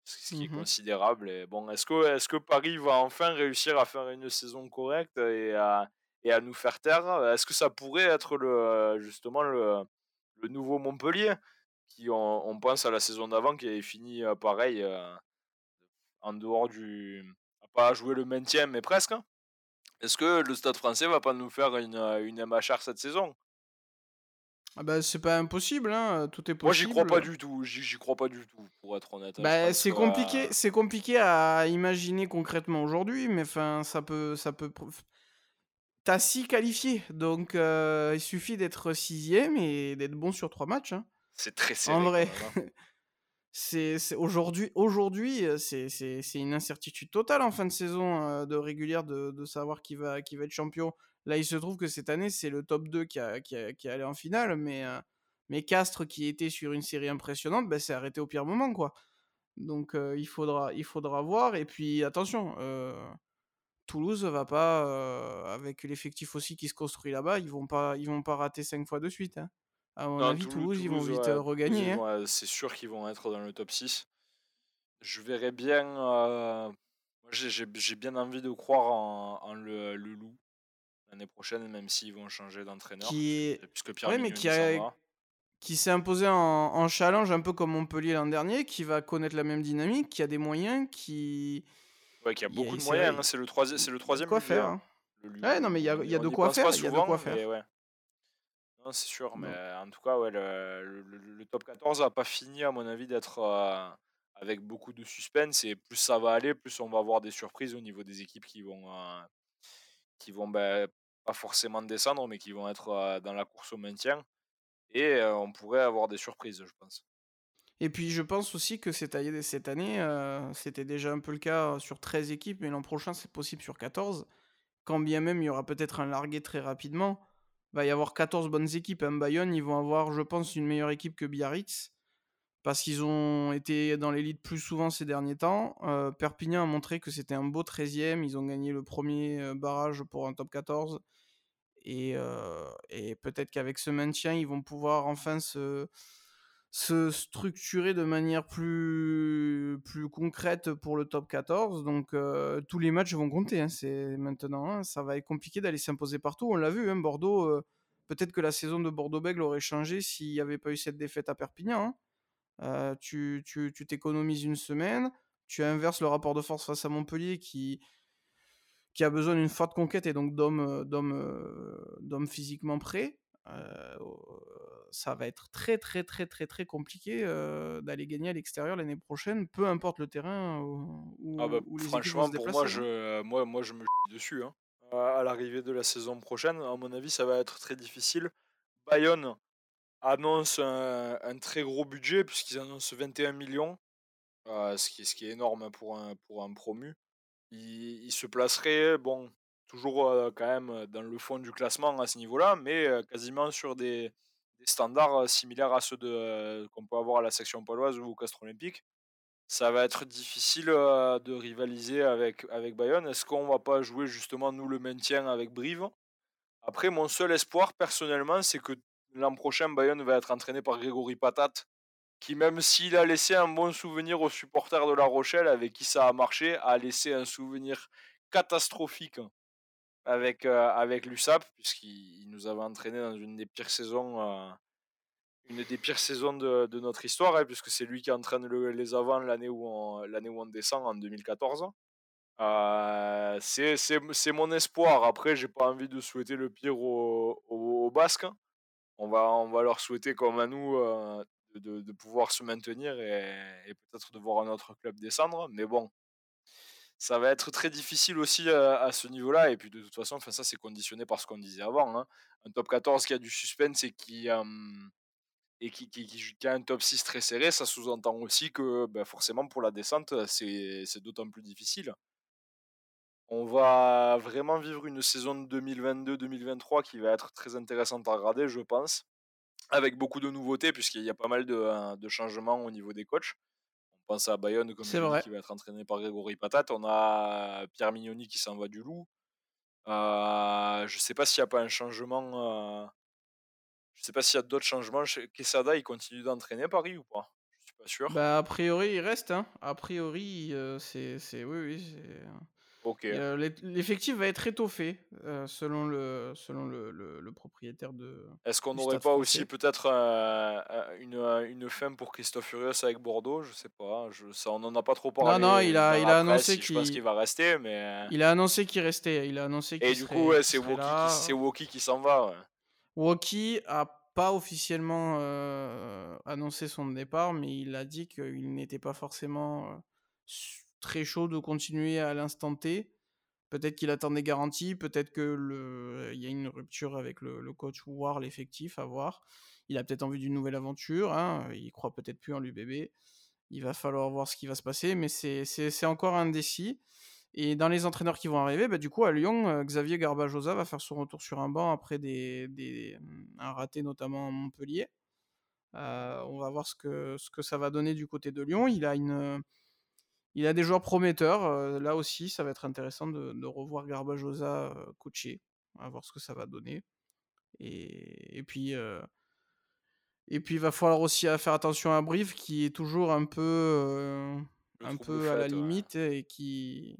Ce qui est mmh considérable. Et bon, est-ce que, est que Paris va enfin réussir à faire une saison correcte et à, et à nous faire taire. Est-ce que ça pourrait être le, justement le, le nouveau Montpellier qui on, pense à la saison d'avant qui est fini euh, pareil euh, en dehors du pas jouer le maintien mais presque. Hein? Est-ce que le Stade Français va pas nous faire une, une MHR cette saison? Ah bah, c'est pas impossible, hein, tout est possible. Moi j'y crois pas du tout, j'y crois pas du tout, pour être honnête. Hein. Bah, c'est compliqué, c'est compliqué à imaginer concrètement aujourd'hui, mais enfin ça peut, ça peut, T'as 6 qualifiés, donc euh, il suffit d'être sixième et d'être bon sur trois matchs. Hein. C'est très serré. En vrai, hein. c'est aujourd'hui, aujourd'hui, euh, c'est une incertitude totale en fin de saison euh, de régulière de, de, savoir qui va, qui va être champion. Là, il se trouve que cette année, c'est le top 2 qui, a, qui, a, qui est allé en finale, mais, mais Castres, qui était sur une série impressionnante, bah, s'est arrêté au pire moment, quoi. Donc il, faudra, il faudra voir. Et puis attention, Toulouse va pas, euh, avec l'effectif aussi qui se construit là-bas, ils vont pas, ils vont pas rater cinq fois de suite. Hein. À mon avis, Toulouse, ils vont vite regagner. Hein. c'est sûr qu'ils vont être dans le top 6. Je verrais bien. Euh, j'ai bien envie de croire en, le, loup l'année prochaine, même s'ils vont changer d'entraîneur. Qui Puisque Pierre mais qui, qui s'est imposé en, en, challenge un peu comme Montpellier l'an dernier, qui va connaître la même dynamique, qui a des moyens, qui Ouais, qui a beaucoup de moyens. Hein, c'est le, troisième, c'est le troisième. Quoi faire hein. Ouais, non, mais il y a, y a de quoi faire. Il y a de quoi faire. Ouais. Non, c'est sûr, mais en tout cas, ouais, le, le, top 14 va pas fini, à mon avis, d'être euh, avec beaucoup de suspense. Et plus ça va aller, plus on va avoir des surprises au niveau des équipes qui vont, euh, qui vont bah, pas forcément descendre, mais qui vont être euh, dans la course au maintien. Et on pourrait avoir des surprises, je pense. Et puis je pense aussi que cette année, cette année euh, c'était déjà un peu le cas sur 13 équipes, mais l'an prochain c'est possible sur 14. Quand bien même il y aura peut-être un largué très rapidement, il va y avoir 14 bonnes équipes. À Bayonne, ils vont avoir, je pense, une meilleure équipe que Biarritz, parce qu'ils ont été dans l'élite plus souvent ces derniers temps. Euh, Perpignan a montré que c'était un beau 13e, ils ont gagné le premier euh, barrage pour un top 14. Et, et peut-être qu'avec ce maintien, ils vont pouvoir enfin se se structurer de manière plus, plus concrète pour le top 14. Donc euh, tous les matchs vont compter. Hein, c'est maintenant, hein, ça va être compliqué d'aller s'imposer partout. On l'a vu, hein, Bordeaux. Euh, peut-être que la saison de Bordeaux-Bègle aurait changé s'il n'y avait pas eu cette défaite à Perpignan. Euh, tu t'économises une semaine, tu inverses le rapport de force face à Montpellier qui, qui a besoin d'une forte conquête et donc d'hommes physiquement prêts ça va être très très très très très compliqué d'aller gagner à l'extérieur l'année prochaine, peu importe le terrain où, ah bah, les franchement, pour moi, hein. je, moi, moi, je me dessus. Hein. À l'arrivée de la saison prochaine, à mon avis, ça va être très difficile. Bayonne annonce un, très gros budget puisqu'ils annoncent 21 millions, ce, qui, ce qui est énorme pour un, pour un promu. Il, il se placerait, bon, toujours quand même dans le fond du classement à ce niveau-là, mais quasiment sur des, standards similaires à ceux de, qu'on peut avoir à la section paloise ou au Castre Olympique. Ça va être difficile de rivaliser avec, avec Bayonne. Est-ce qu'on va pas jouer justement nous le maintien avec Brive? Après, mon seul espoir personnellement, c'est que l'an prochain, Bayonne va être entraîné par Grégory Patat, qui même s'il a laissé un bon souvenir aux supporters de La Rochelle, avec qui ça a marché, a laissé un souvenir catastrophique avec, avec l'USAP, puisqu'il nous avait entraîné dans une des pires saisons, une des pires saisons de, notre histoire, hein, puisque c'est lui qui entraîne les avants l'année où, on, où on descend en 2014. c'est, mon espoir. Après, j'ai pas envie de souhaiter le pire aux, aux, Basques. On va, on va leur souhaiter, comme à nous, de, pouvoir se maintenir et, peut-être de voir un autre club descendre. Mais bon, ça va être très difficile aussi à, ce niveau-là. Et puis de toute façon, enfin, ça c'est conditionné par ce qu'on disait avant. Hein. Un top 14 qui a du suspense et qui, et qui, a un top 6 très serré, ça sous-entend aussi que ben, forcément pour la descente, c'est d'autant plus difficile. On va vraiment vivre une saison 2022-2023 qui va être très intéressante à regarder, je pense, avec beaucoup de nouveautés, puisqu'il y a pas mal de, de changements au niveau des coachs pense à Bayonne, comme qui va être entraîné par Grégory Patate. On a Pierre Mignoni qui s'en va du loup. Euh, je sais pas s'il n'y a pas un changement. Euh, je sais pas s'il y a d'autres changements. Quesada, il continue d'entraîner Paris ou pas? Je suis pas sûr. Bah, a priori, il reste. Hein. A priori, euh, c'est. Oui, oui. L'effectif va être étoffé, euh, selon, le, selon le, le, propriétaire de. Est-ce qu'on n'aurait pas aussi peut-être une, une fin pour Christophe Furios avec Bordeaux? Je sais pas. Je, ça, on n'en a pas trop parlé. Non, non, il a, il a annoncé qu'il. Va rester, mais. Il a annoncé qu'il restait. Il a annoncé Et du coup, c'est Woki, qui s'en va. Woki a pas officiellement euh, annoncé son départ, mais il a dit qu'il n'était pas forcément. Très chaud de continuer à l'instant T. Peut-être qu'il attend des garanties, peut-être que le, y a une rupture avec le, coach ou l'effectif, à voir. Il a peut-être envie d'une nouvelle aventure, hein. il croit peut-être plus en l'UBB. Il va falloir voir ce qui va se passer, mais c'est encore indécis. Et dans les entraîneurs qui vont arriver, bah, du coup, à Lyon, euh, Xavier Garbajosa va faire son retour sur un banc après des, des un raté, notamment à Montpellier. Euh, on va voir ce que, ce que ça va donner du côté de Lyon. Il a une, il a des joueurs prometteurs. Euh, là aussi, ça va être intéressant de, revoir Garbajosa euh, coacher, à voir ce que ça va donner. Et, puis, euh, et puis, il va falloir aussi faire attention à Brive, qui est toujours un peu, un peu à la limite et qui,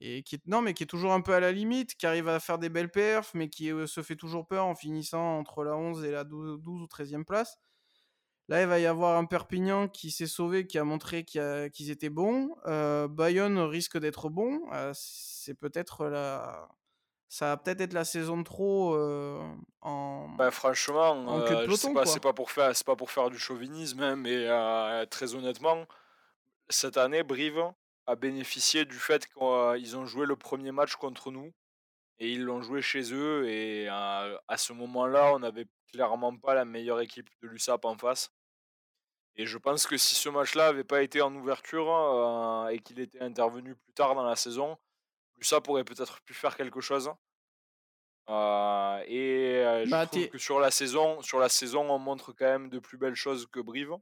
et qui non mais qui est toujours un peu à la limite, qui arrive à faire des belles perfs, mais qui se fait toujours peur en finissant entre la 11 et la 12, 12 ou 13e place. Là, il va y avoir un Perpignan qui s'est sauvé, qui a montré qu'ils étaient bons. Euh, Bayonne risque d'être bon. Euh, c'est peut-être la. Ça va peut-être être la saison de trop euh, en. Bah, franchement, c'est pas, pas, pour faire, pas pour faire du chauvinisme, hein, mais très honnêtement, cette année, Brive a bénéficié du fait qu'ils ont joué le premier match contre nous et ils l'ont joué chez eux. Et à ce moment-là, on n'avait clairement pas la meilleure équipe de l'USAP en face. Et je pense que si ce match-là n'avait pas été en ouverture euh, et qu'il était intervenu plus tard dans la saison, l'USAP aurait peut-être pu faire quelque chose. Euh, et euh, je bah, trouve que sur la, saison, sur la saison, on montre quand même de plus belles choses que Brive.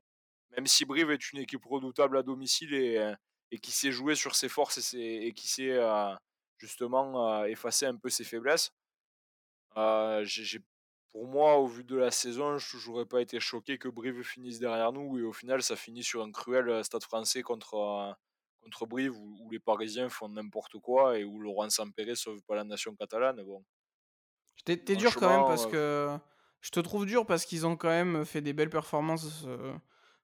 Même si Brive est une équipe redoutable à domicile et, et qui sait jouer sur ses forces et, et qui sait justement effacer un peu ses faiblesses. j'ai pour moi, au vu de la saison, je n'aurais pas été choqué que Brive finisse derrière nous et au final, ça finit sur un cruel euh, stade français contre, euh, contre Brive où, les Parisiens font n'importe quoi et où Laurent Sampéré sauve pas la nation catalane. Bon. T'es, dur quand même parce que. Je te trouve dur parce qu'ils ont quand même fait des belles performances euh,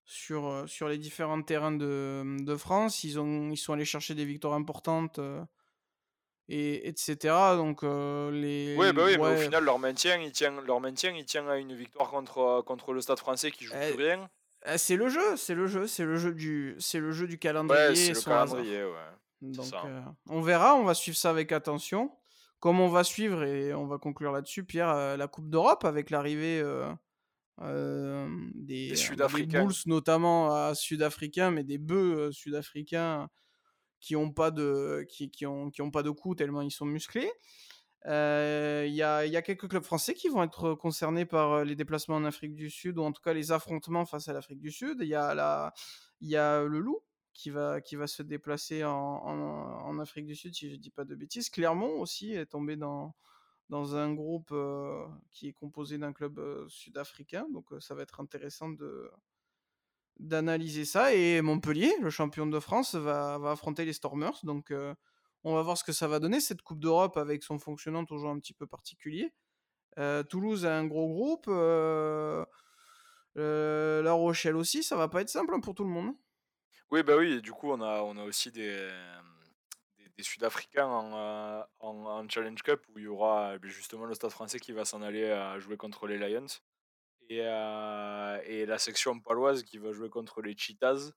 sur, sur les différents terrains de, de, France. Ils, ont, ils sont allés chercher des victoires importantes et etc. Donc les. Oui, bah oui, mais au final leur maintien, il tient, leur maintien, il tient à une victoire contre contre le Stade Français qui joue plus eh, rien. Eh, c'est le jeu, c'est le jeu, c'est le jeu du, c'est le jeu du calendrier. Ouais, c'est le calendrier, ouais. Donc on verra, on va suivre ça avec attention. Comme on va suivre et on va conclure là-dessus, Pierre, la Coupe d'Europe avec l'arrivée. des, des Sud-Africains. Notamment à Sud-Africains, mais des bœufs sud-africains qui ont pas de qui, qui ont, qui ont pas de coups tellement ils sont musclés. Il y a, y, a, quelques clubs français qui vont être concernés par les déplacements en Afrique du Sud, ou en tout cas les affrontements face à l'Afrique du Sud. Il y, a la, y a le Loup qui va, qui va se déplacer en, en, Afrique du Sud, si je dis pas de bêtises. Clermont aussi est tombé dans, dans un groupe qui est composé d'un club sud-africain, donc ça va être intéressant de d'analyser ça. Et Montpellier, le champion de France, va, affronter les Stormers, donc on va voir ce que ça va donner, cette Coupe d'Europe avec son fonctionnement toujours un petit peu particulier. Euh, Toulouse a un gros groupe. Euh, euh, La Rochelle aussi, ça va pas être simple hein, pour tout le monde. Oui, bah oui, du coup, on a, aussi des, Sud-Africains en, en, Challenge Cup où il y aura justement le Stade français qui va s'en aller à jouer contre les Lions. Et, et la section paloise qui va jouer contre les Cheetahs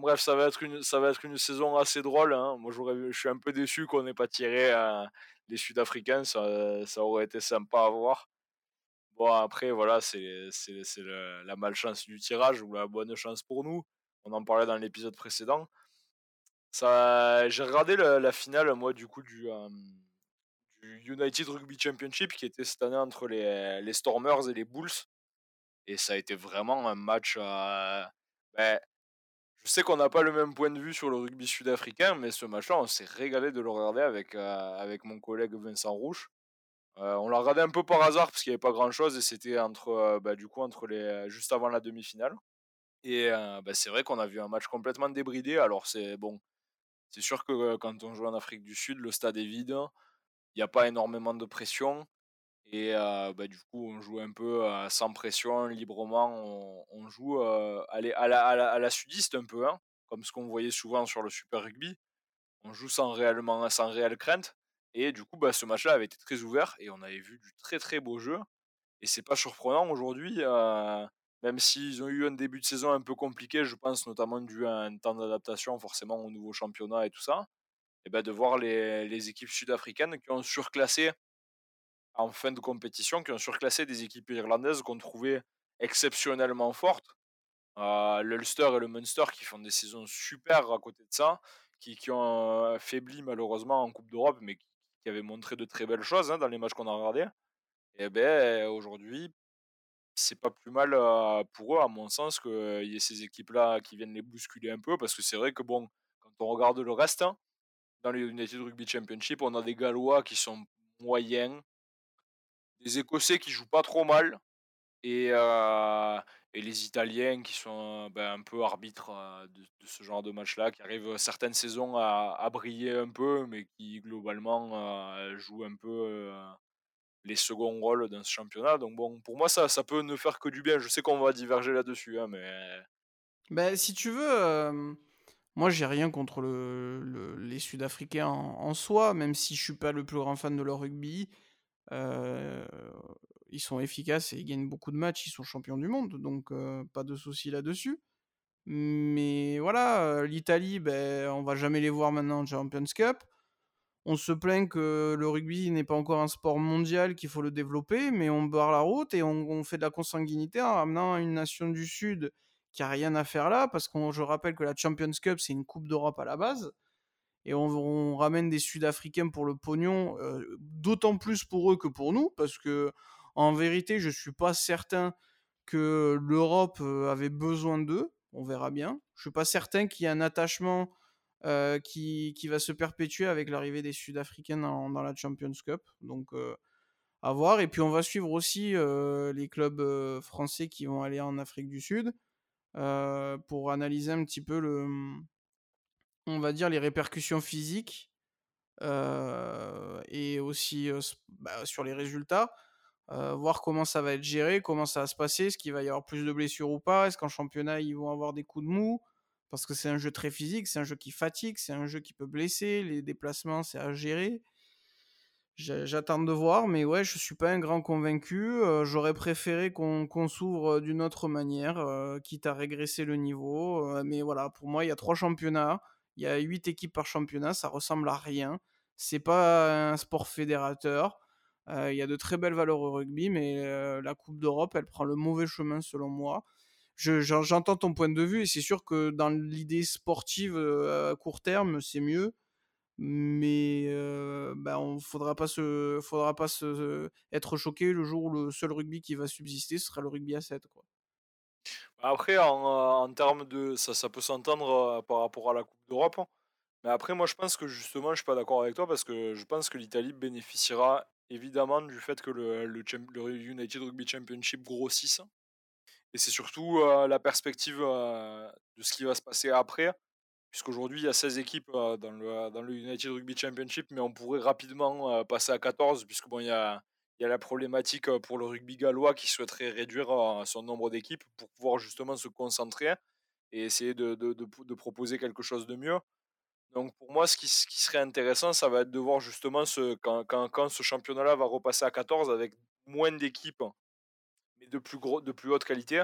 bref, ça va être une, ça va être une saison assez drôle. Hein. Moi, je suis un peu déçu qu'on n'ait pas tiré euh, les Sud-Africains. Ça, ça, aurait été sympa à voir. Bon, après, voilà, c'est la malchance du tirage ou la bonne chance pour nous. On en parlait dans l'épisode précédent. J'ai regardé la, finale, moi, du coup, du, euh, du, United Rugby Championship qui était cette année entre les, les Stormers et les Bulls. Et ça a été vraiment un match. Ben, je sais qu'on n'a pas le même point de vue sur le rugby sud-africain, mais ce match-là, on s'est régalé de le regarder avec, euh, avec mon collègue Vincent Rouge. Euh, on l'a regardé un peu par hasard parce qu'il n'y avait pas grand-chose et c'était entre, euh, bah, du coup, entre les, juste avant la demi-finale. Et bah, c'est vrai qu'on a vu un match complètement débridé. Alors c'est bon, c'est sûr que quand on joue en Afrique du Sud, le stade est vide, il n'y a pas énormément de pression. Et bah, du coup, on joue un peu sans pression, librement. On, joue à, la, à, la, sudiste un peu, hein, comme ce qu'on voyait souvent sur le Super Rugby. On joue sans, réellement, sans réelle crainte. Et du coup, bah, ce match-là avait été très ouvert et on avait vu du très très beau jeu. Et c'est pas surprenant aujourd'hui, même s'ils ont eu un début de saison un peu compliqué, je pense notamment dû à un temps d'adaptation forcément au nouveau championnat et tout ça, et ben de voir les équipes sud-africaines qui ont surclassé en fin de compétition qui ont surclassé des équipes irlandaises qu'on trouvait exceptionnellement fortes. Euh, L'Ulster et le Munster qui font des saisons super à côté de ça, qui, qui ont euh, faibli malheureusement en Coupe d'Europe, mais qui, avaient montré de très belles choses hein, dans les matchs qu'on a regardés. Et eh ben aujourd'hui, c'est pas plus mal euh, pour eux, à mon sens, qu'il y ait ces équipes-là qui viennent les bousculer un peu, parce que c'est vrai que bon, quand on regarde le reste, hein, dans les United Rugby Championship, on a des Gallois qui sont moyens, des Écossais qui jouent pas trop mal et, et les Italiens qui sont ben, un peu arbitres de, ce genre de match-là, qui arrivent certaines saisons à, briller un peu, mais qui globalement jouent un peu les seconds rôles dans ce championnat. Donc bon, pour moi, ça, ça peut ne faire que du bien. Je sais qu'on va diverger là-dessus, hein, mais... Ben, si tu veux, moi j'ai rien contre le, les Sud-Africains en, en, soi, même si je suis pas le plus grand fan de leur rugby. Ils sont efficaces et ils gagnent beaucoup de matchs, ils sont champions du monde, donc pas de souci là-dessus. Mais voilà, l'Italie, ben, on va jamais les voir maintenant en Champions Cup. On se plaint que le rugby n'est pas encore un sport mondial, qu'il faut le développer, mais on barre la route et on, fait de la consanguinité en ramenant une nation du Sud qui a rien à faire là, parce que je rappelle que la Champions Cup, c'est une Coupe d'Europe à la base et on, ramène des Sud-Africains pour le pognon, euh, d'autant plus pour eux que pour nous, parce que en vérité, je suis pas certain que l'Europe euh, avait besoin d'eux. On verra bien. Je suis pas certain qu'il y ait un attachement euh, qui, qui, va se perpétuer avec l'arrivée des Sud-Africains dans, la Champions Cup. Donc à voir. Et puis on va suivre aussi les clubs français qui vont aller en Afrique du Sud pour analyser un petit peu le on va dire, les répercussions physiques et aussi bah, sur les résultats. Voir comment ça va être géré, comment ça va se passer, est-ce qu'il va y avoir plus de blessures ou pas, est-ce qu'en championnat ils vont avoir des coups de mou, parce que c'est un jeu très physique, c'est un jeu qui fatigue, c'est un jeu qui peut blesser, les déplacements c'est à gérer. J'attends de voir, mais ouais, je suis pas un grand convaincu. J'aurais préféré qu'on s'ouvre d'une autre manière, quitte à régresser le niveau. mais voilà, pour moi, il y a trois championnats. Il y a 8 équipes par championnat, ça ressemble à rien. C'est pas un sport fédérateur. Euh, il y a de très belles valeurs au rugby, mais euh, la Coupe d'Europe, elle prend le mauvais chemin selon moi. J'entends ton point de vue et c'est sûr que dans l'idée sportive euh, à court terme, c'est mieux. mais bah, on faudra pas se faudra pas se être choqué le jour où le seul rugby qui va subsister ce sera le rugby à 7 quoi. Après en, en termes de ça ça peut s'entendre, par rapport à la coupe d'Europe, hein. mais après moi je pense que justement je suis pas d'accord avec toi parce que je pense que l'Italie bénéficiera évidemment du fait que le United Rugby Championship grossisse et c'est surtout, la perspective, de ce qui va se passer après puisqu'aujourd'hui il y a 16 équipes, dans le dans le United Rugby Championship, mais on pourrait rapidement, passer à 14 puisque bon il y a il y a la problématique, pour le rugby gallois qui souhaiterait réduire, son nombre d'équipes pour pouvoir justement se concentrer et essayer de proposer quelque chose de mieux. Donc pour moi ce qui serait intéressant, ça va être de voir justement quand ce championnat-là va repasser à 14 avec moins d'équipes mais de plus gros de plus haute qualité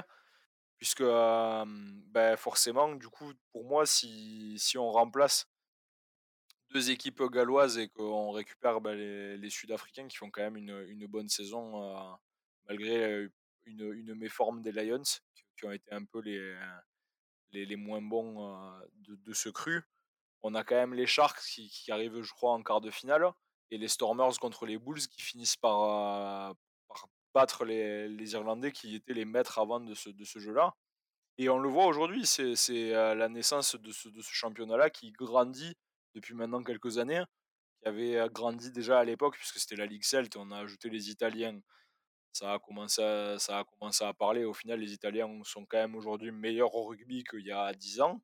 puisque, bah, forcément, du coup, pour moi, si on remplace 2 équipes galloises et qu'on récupère, bah, les Sud-Africains qui font quand même une bonne saison, heu, malgré, une méforme des Lions qui ont été un peu les les moins bons, de ce cru. On a quand même les Sharks qui arrivent, je crois, en quart de finale et les Stormers contre les Bulls qui finissent par, battre les Irlandais qui étaient les maîtres avant de ce de ce jeu-là et on le voit aujourd'hui, c'est c'est, la naissance de ce de ce championnat-là qui grandit depuis maintenant quelques années, qui avait, grandi déjà à l'époque puisque c'était la Ligue Celte, on a ajouté les Italiens. Ça a commencé à ça a commencé à parler, au final les Italiens sont quand même aujourd'hui meilleurs au rugby qu'il y a 10 ans.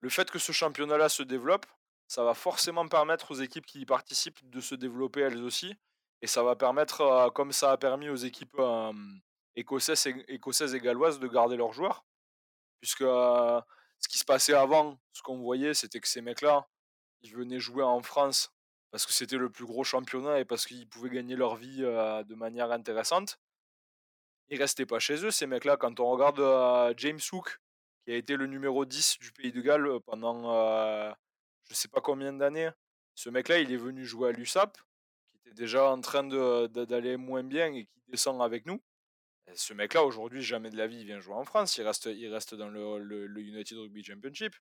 Le fait que ce championnat-là se développe, ça va forcément permettre aux équipes qui y participent de se développer elles aussi et ça va permettre, comme ça a permis aux équipes, écossaises et galloises de garder leurs joueurs. Puisque, ce qui se passait avant, ce qu'on voyait, c'était que ces mecs-là, ils venaient jouer en France parce que c'était le plus gros championnat et parce qu'ils pouvaient gagner leur vie, de manière intéressante. Ils restaient pas chez eux, ces mecs-là. Quand on regarde, James Hook, qui a été le numéro 10 du pays de Galles, pendant, je sais pas combien d'années. Ce mec-là, il est venu jouer à l'USAP, qui était déjà en train d'aller moins bien et qui descend avec nous ce mec-là, aujourd'hui, jamais de la vie, il vient jouer en France. Il reste, dans le, United Rugby Championship.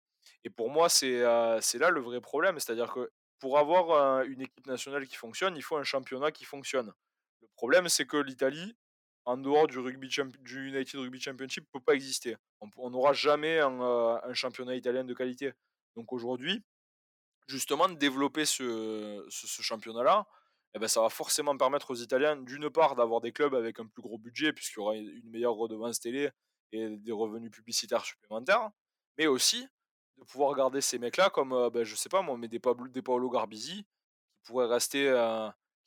Et pour moi, c'est c'est là le vrai problème. C'est-à-dire que pour avoir une équipe nationale qui fonctionne, il faut un championnat qui fonctionne. Le problème, c'est que l'Italie, en dehors du, rugby du United Rugby Championship, ne peut pas exister. On n'aura jamais un, championnat italien de qualité. Donc aujourd'hui, justement, développer ce championnat-là, eh ben, ça va forcément permettre aux Italiens, d'une part, d'avoir des clubs avec un plus gros budget, puisqu'il y aura une meilleure redevance télé et des revenus publicitaires supplémentaires, mais aussi pouvoir garder ces mecs-là comme, euh, ben, je sais pas moi, mais des, Pablo, des Paolo Garbizi, qui pourraient, rester,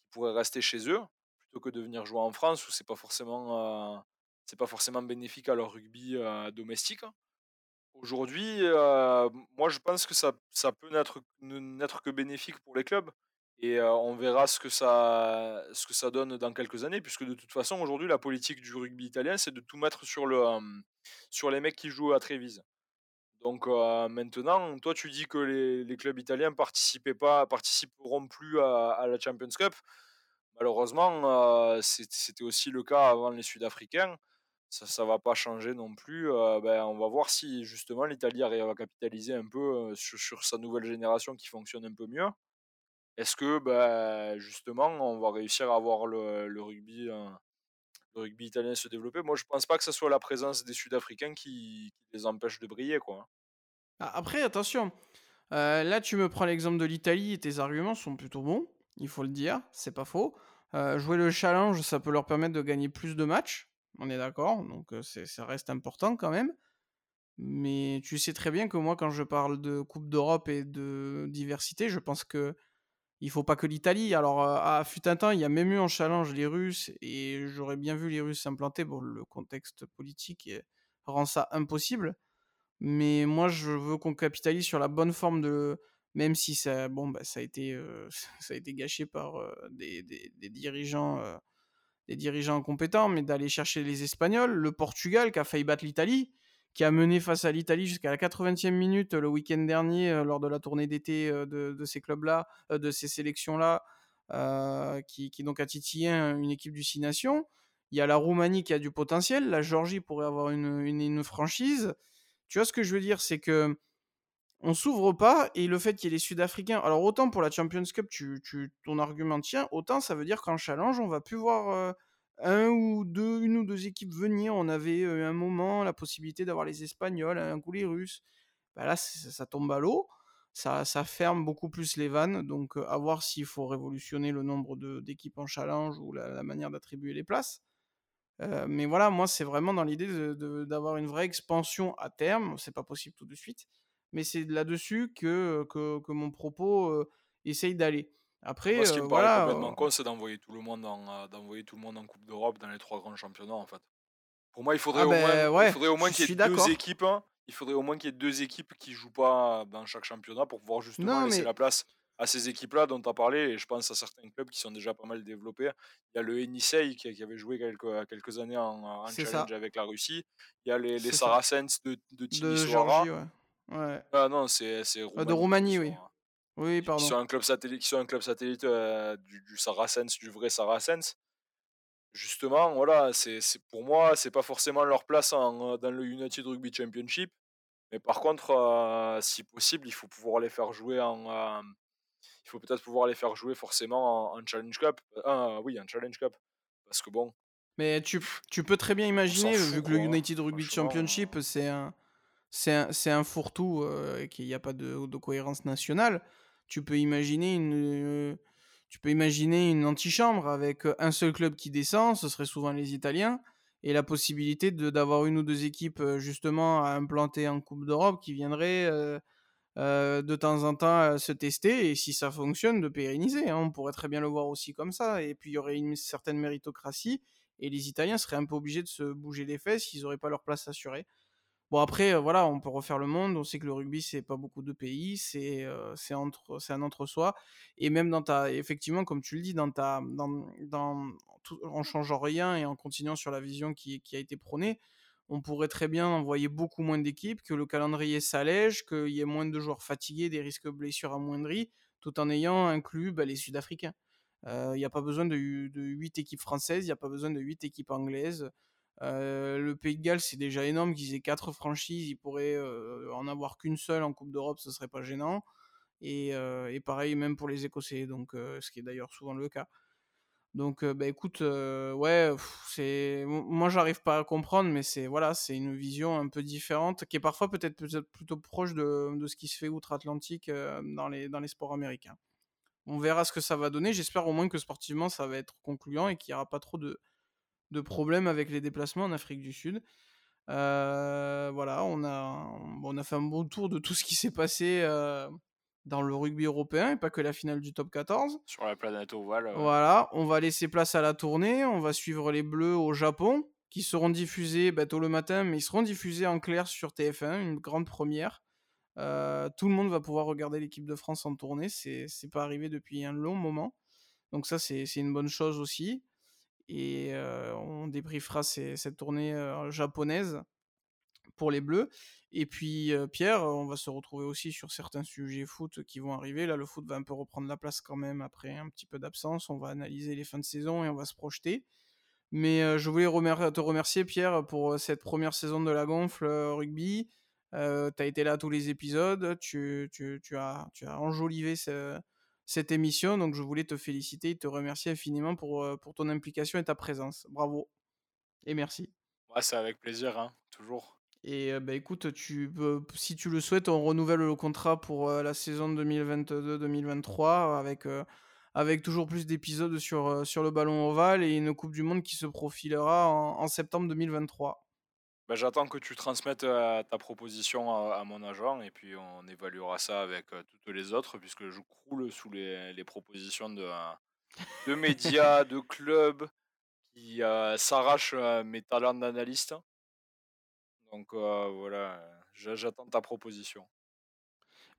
qui pourraient rester chez eux, plutôt que de venir jouer en France, où c'est pas forcément... C'est pas forcément bénéfique à leur rugby domestique. Aujourd'hui, moi je pense que ça, ça peut n'être que bénéfique pour les clubs, et on verra ce que, ça, ce que ça donne dans quelques années, puisque de toute façon, aujourd'hui, la politique du rugby italien, c'est de tout mettre sur, le, sur les mecs qui jouent à Trévise. Donc maintenant, toi, tu dis que les, clubs italiens participaient participeront plus à, la Champions Cup. Malheureusement, c'était aussi le cas avant les Sud-Africains. Ça ne va pas changer non plus. ben, on va voir si justement l'Italie arrive à capitaliser un peu sur, sa nouvelle génération qui fonctionne un peu mieux. Est-ce que bah, justement on va réussir à voir le, rugby, le rugby italien se développer Moi je pense pas que ce soit la présence des Sud-Africains qui, les empêche de briller. Quoi. Après attention, euh, là tu me prends l'exemple de l'Italie et tes arguments sont plutôt bons, il faut le dire, c'est pas faux. Euh, jouer le challenge, ça peut leur permettre de gagner plus de matchs, on est d'accord, donc euh, ça reste important quand même. Mais tu sais très bien que moi, quand je parle de Coupe d'Europe et de diversité, je pense que il faut pas que l'Italie. Alors, euh, à fut un temps, il y a même eu en challenge les Russes, et j'aurais bien vu les Russes s'implanter. Bon, le contexte politique rend ça impossible. Mais moi, je veux qu'on capitalise sur la bonne forme de. Même si ça, bon, bah, ça, a, été, euh, ça a été gâché par euh, des, des, dirigeants, des dirigeants compétents, mais d'aller chercher les Espagnols, le Portugal qui a failli battre l'Italie qui a mené face à l'Italie jusqu'à la 80e minute le week-end dernier euh, lors de la tournée d'été euh, de, ces clubs-là, euh, de ces sélections-là, qui, donc a titillé une équipe du Six Nations. Il y a la Roumanie qui a du potentiel, la Géorgie pourrait avoir une, franchise. Tu vois ce que je veux dire, c'est que on s'ouvre pas et le fait qu'il y ait les Sud-Africains alors autant pour la Champions Cup, ton argument tient, autant ça veut dire qu'en challenge, on va plus voir, 1 ou 2, 1 ou 2 équipes venir. On avait, heu, un moment la possibilité d'avoir les Espagnols, un coup les Russes. Bah, là, ça tombe à l'eau. Ça ferme beaucoup plus les vannes, donc à voir s'il faut révolutionner le nombre d'équipes en challenge ou la manière d'attribuer les places. Mais voilà, moi, c'est vraiment dans l'idée d'avoir une vraie expansion à terme. C'est pas possible tout de suite, mais c'est là-dessus que, que que mon propos, essaye d'aller. Moi, Après, ce heu, qui me paraît voilà, complètement heu con, c'est d'envoyer tout le monde en, heu, d'envoyer tout le monde en coupe d'Europe dans les 3 grands championnats, en fait. Pour moi, il faudrait Ah au moins beh, il ouais, faudrait au moins qu'il y ait suis 2 d'accord. équipes il faudrait au moins qu'il y ait 2 équipes qui jouent pas dans chaque championnat pour pouvoir justement Non, laisser mais la place à ces équipes-là dont tu as parlé et je pense à certains clubs qui sont déjà pas mal développés. Il y a le Yenisei qui qui avait joué quelques quelques années en challenge ça. avec la Russie. Il y a les les ça. Saracens de de De Géorgie, Timișoara. ouais. Ouais. Ah non, c'est c'est de Roumanie oui. Oui, qui qui sont pardon. un club satellite qui sont un club satellite, du du Saracens, du vrai Saracens. Justement, voilà, c'est pour moi, c'est pas forcément leur place en, heu, dans le United Rugby Championship, mais par contre, heu, si possible, il faut pouvoir les faire jouer en, hem, il faut peut-être pouvoir les faire jouer forcément en en Challenge Cup. Ah oui, en Challenge Cup, parce que bon Mais tu tu peux très bien imaginer, fout, vu que le United Rugby Championship, c'est un un un fourre-tout, et qu'il y a pas de de cohérence nationale. Tu peux imaginer une, heu, tu peux imaginer une antichambre avec, heu, un seul club qui descend, ce serait souvent les Italiens et la possibilité d'avoir 1 ou 2 équipes, heu, justement à implanter en coupe d'Europe qui viendraient, de temps en temps, se tester et si ça fonctionne, de pérenniser, hein. On pourrait très bien le voir aussi comme ça et puis il y aurait une certaine méritocratie et les Italiens seraient un peu obligés de se bouger les fesses, ils auraient pas leur place assurée. Bon après, heu, voilà, on peut refaire le monde, on sait que le rugby, c'est pas beaucoup de pays, c'est, heu, c'est entre un entre-soi et même dans ta effectivement, comme tu le dis, dans ta dans en changeant rien et en continuant sur la vision qui a été prônée, on pourrait très bien envoyer beaucoup moins d'équipes, que le calendrier s'allège, qu'il y ait moins de joueurs fatigués, des risques de blessures amoindris, tout en ayant inclus, bah, les Sud-Africains. Heu, il y a pas besoin de de 8 équipes françaises, il y a pas besoin de 8 équipes anglaises. Heu, le Pays de Galles, c'est déjà énorme qu'ils aient 4 franchises, ils pourraient, heu, en avoir qu'1 seule en coupe d'Europe, ce serait pas gênant et et pareil même pour les Écossais, donc ce qui est d'ailleurs souvent le cas. Donc bah, écoute, ouais, c'est moi j'arrive pas à comprendre, mais c'est voilà, c'est une vision un peu différente qui est parfois peut-être plutôt proche de ce qui se fait outre-Atlantique, dans les dans les sports américains. On verra ce que ça va donner. J'espère au moins que sportivement ça va être concluant et qu'il y aura pas trop de de problèmes avec les déplacements en Afrique du Sud. Heu, voilà, on a on a fait un bon tour de tout ce qui s'est passé, heu, dans le rugby européen et pas que la finale du top 14. sur la planète ovale, ouais. Voilà, on va laisser place à la tournée, on va suivre les Bleus au Japon, qui seront diffusés, bah, tôt le matin, mais ils seront diffusés en clair sur TF1, une grande première. Heu, tout le monde va pouvoir regarder l'équipe de France en tournée, c'est pas arrivé depuis un long moment. Donc ça, c'est c'est une bonne chose aussi et on débriefera cette tournée, japonaise pour les Bleus et puis, Pierre, on va se retrouver aussi sur certains sujets foot qui vont arriver. Là, le foot va un peu reprendre la place quand même après un petit peu d'absence. On va analyser les fins de saison et on va se projeter. Mais, je voulais te remercier Pierre pour, cette 1re saison de La Gonfle, Rugby. Heu, tu as été là tous les épisodes, tu tu tu as tu as enjolivé ce cette émission, donc je voulais te féliciter et te remercier infiniment pour, pour ton implication et ta présence. Bravo et merci. Ouais, c'est avec plaisir, hein, toujours. Et bah, écoute, tu si tu le souhaites, on renouvelle le contrat pour, la saison 2022-2023 avec, avec toujours plus d'épisodes sur, sur le ballon ovale et une coupe du monde qui se profilera en en septembre 2023. Bah, j'attends que tu transmettes, heu, ta proposition à à mon agent et puis on évaluera ça avec, heu, toutes les autres puisque je croule sous les les propositions de, de médias, de clubs qui, heu, s'arrachent, mes talents d'analyste. Donc voilà, j'attends ta proposition.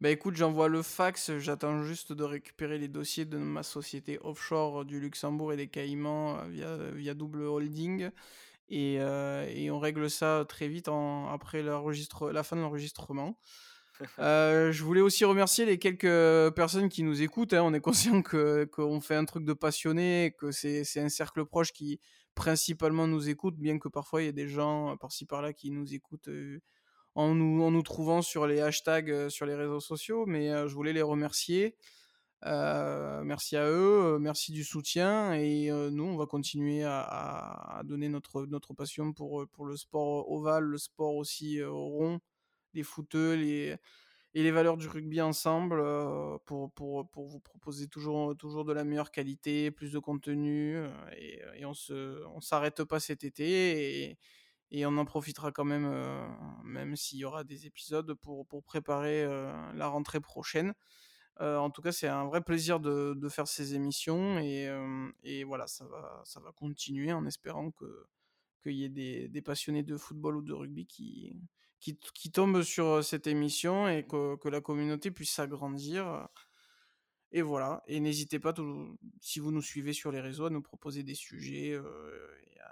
Bah, écoute, j'envoie le fax, j'attends juste de récupérer les dossiers de ma société offshore du Luxembourg et des Caïmans, via via Double Holding et on règle ça très vite en après la fin de l'enregistrement. Je voulais aussi remercier les quelques personnes qui nous écoutent, hein. On est conscient qu'on fait un truc de passionné, que c'est un cercle proche qui principalement nous écoute, bien que parfois il y ait des gens par-ci par-là qui nous écoutent, en nous, en nous trouvant sur les hashtags sur les réseaux sociaux, mais je voulais les remercier. Merci à eux, merci du soutien et nous on va continuer à, donner notre, notre passion pour, pour le sport ovale, le sport aussi rond, les footeux, les, et les valeurs du rugby ensemble pour, pour, pour, vous proposer toujours, toujours de la meilleure qualité, plus de contenu et, et on se on s'arrête pas cet été et, et on en profitera quand même même s'il y aura des épisodes pour, pour préparer la rentrée prochaine. En tout cas, c'est un vrai plaisir de, faire ces émissions et, et, voilà, ça va, continuer en espérant qu'il y ait des, passionnés de football ou de rugby qui, qui, tombe sur cette émission et que, la communauté puisse s'agrandir. Et voilà. Et n'hésitez pas, si vous nous suivez sur les réseaux, à nous proposer des sujets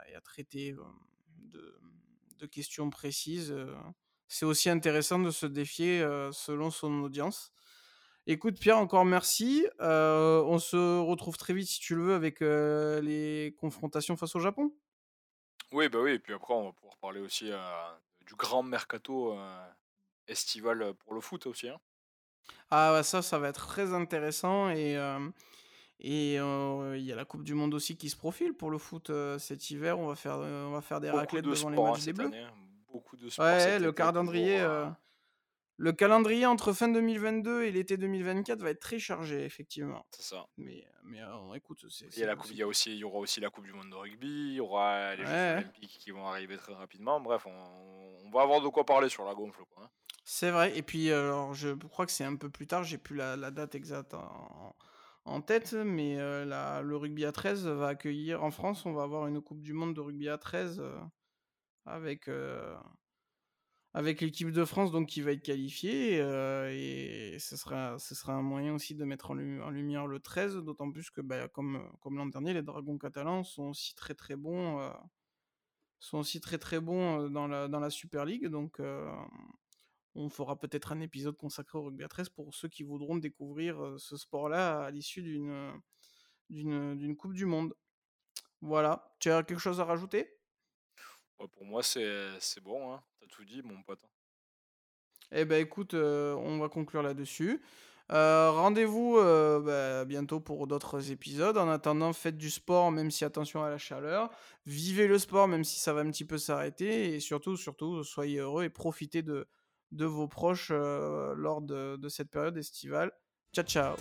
et, à, traiter de, questions précises. C'est aussi intéressant de se défier selon son audience. Écoute Pierre, encore merci. on se retrouve très vite si tu le veux avec les confrontations face au Japon. Oui, bah oui, et puis après on va pouvoir parler aussi du grand mercato estival pour le foot aussi. Hein. Ah ça, ça va être très intéressant et et il y a la Coupe du Monde aussi qui se profile pour le foot cet hiver. On va faire on va faire des raclettes devant les matchs hein, des Bleus. Hein. Beaucoup de sport Ouais, le calendrier le calendrier entre fin 2022 et l'été 2024 va être très chargé, effectivement. C'est ça. Mais, mais écoute, c'est. Il y, a il, y a aussi, il y aura aussi la Coupe du Monde de rugby, il y aura les Jeux Olympiques qui vont arriver très rapidement. Bref, on, va avoir de quoi parler sur la gonfle. Quoi, hein. C'est vrai. Et puis, alors, je crois que c'est un peu plus tard, j'ai plus la, date exacte en, tête, mais le rugby à 13 va accueillir. En France, on va avoir une Coupe du Monde de rugby à 13 avec avec l'équipe de France donc qui va être qualifiée et ce sera ce sera un moyen aussi de mettre en, lumière le 13 d'autant plus que bah, comme comme l'an dernier les Dragons catalans sont aussi très très bons sont aussi très très bons dans la dans la Super League donc on fera peut-être un épisode consacré au rugby à 13 pour ceux qui voudront découvrir ce sport-là à l'issue d'une d'une Coupe du Monde. Voilà, tu as quelque chose à rajouter? Pour moi, c'est bon, hein. Tu tout dit, mon pote. Hein. Eh ben écoute, on va conclure là-dessus. rendez-vous, bah, bientôt pour d'autres épisodes. En attendant, faites du sport, même si attention à la chaleur. Vivez le sport, même si ça va un petit peu s'arrêter. Et surtout, surtout, soyez heureux et profitez de de vos proches, lors de de cette période estivale. Ciao, ciao.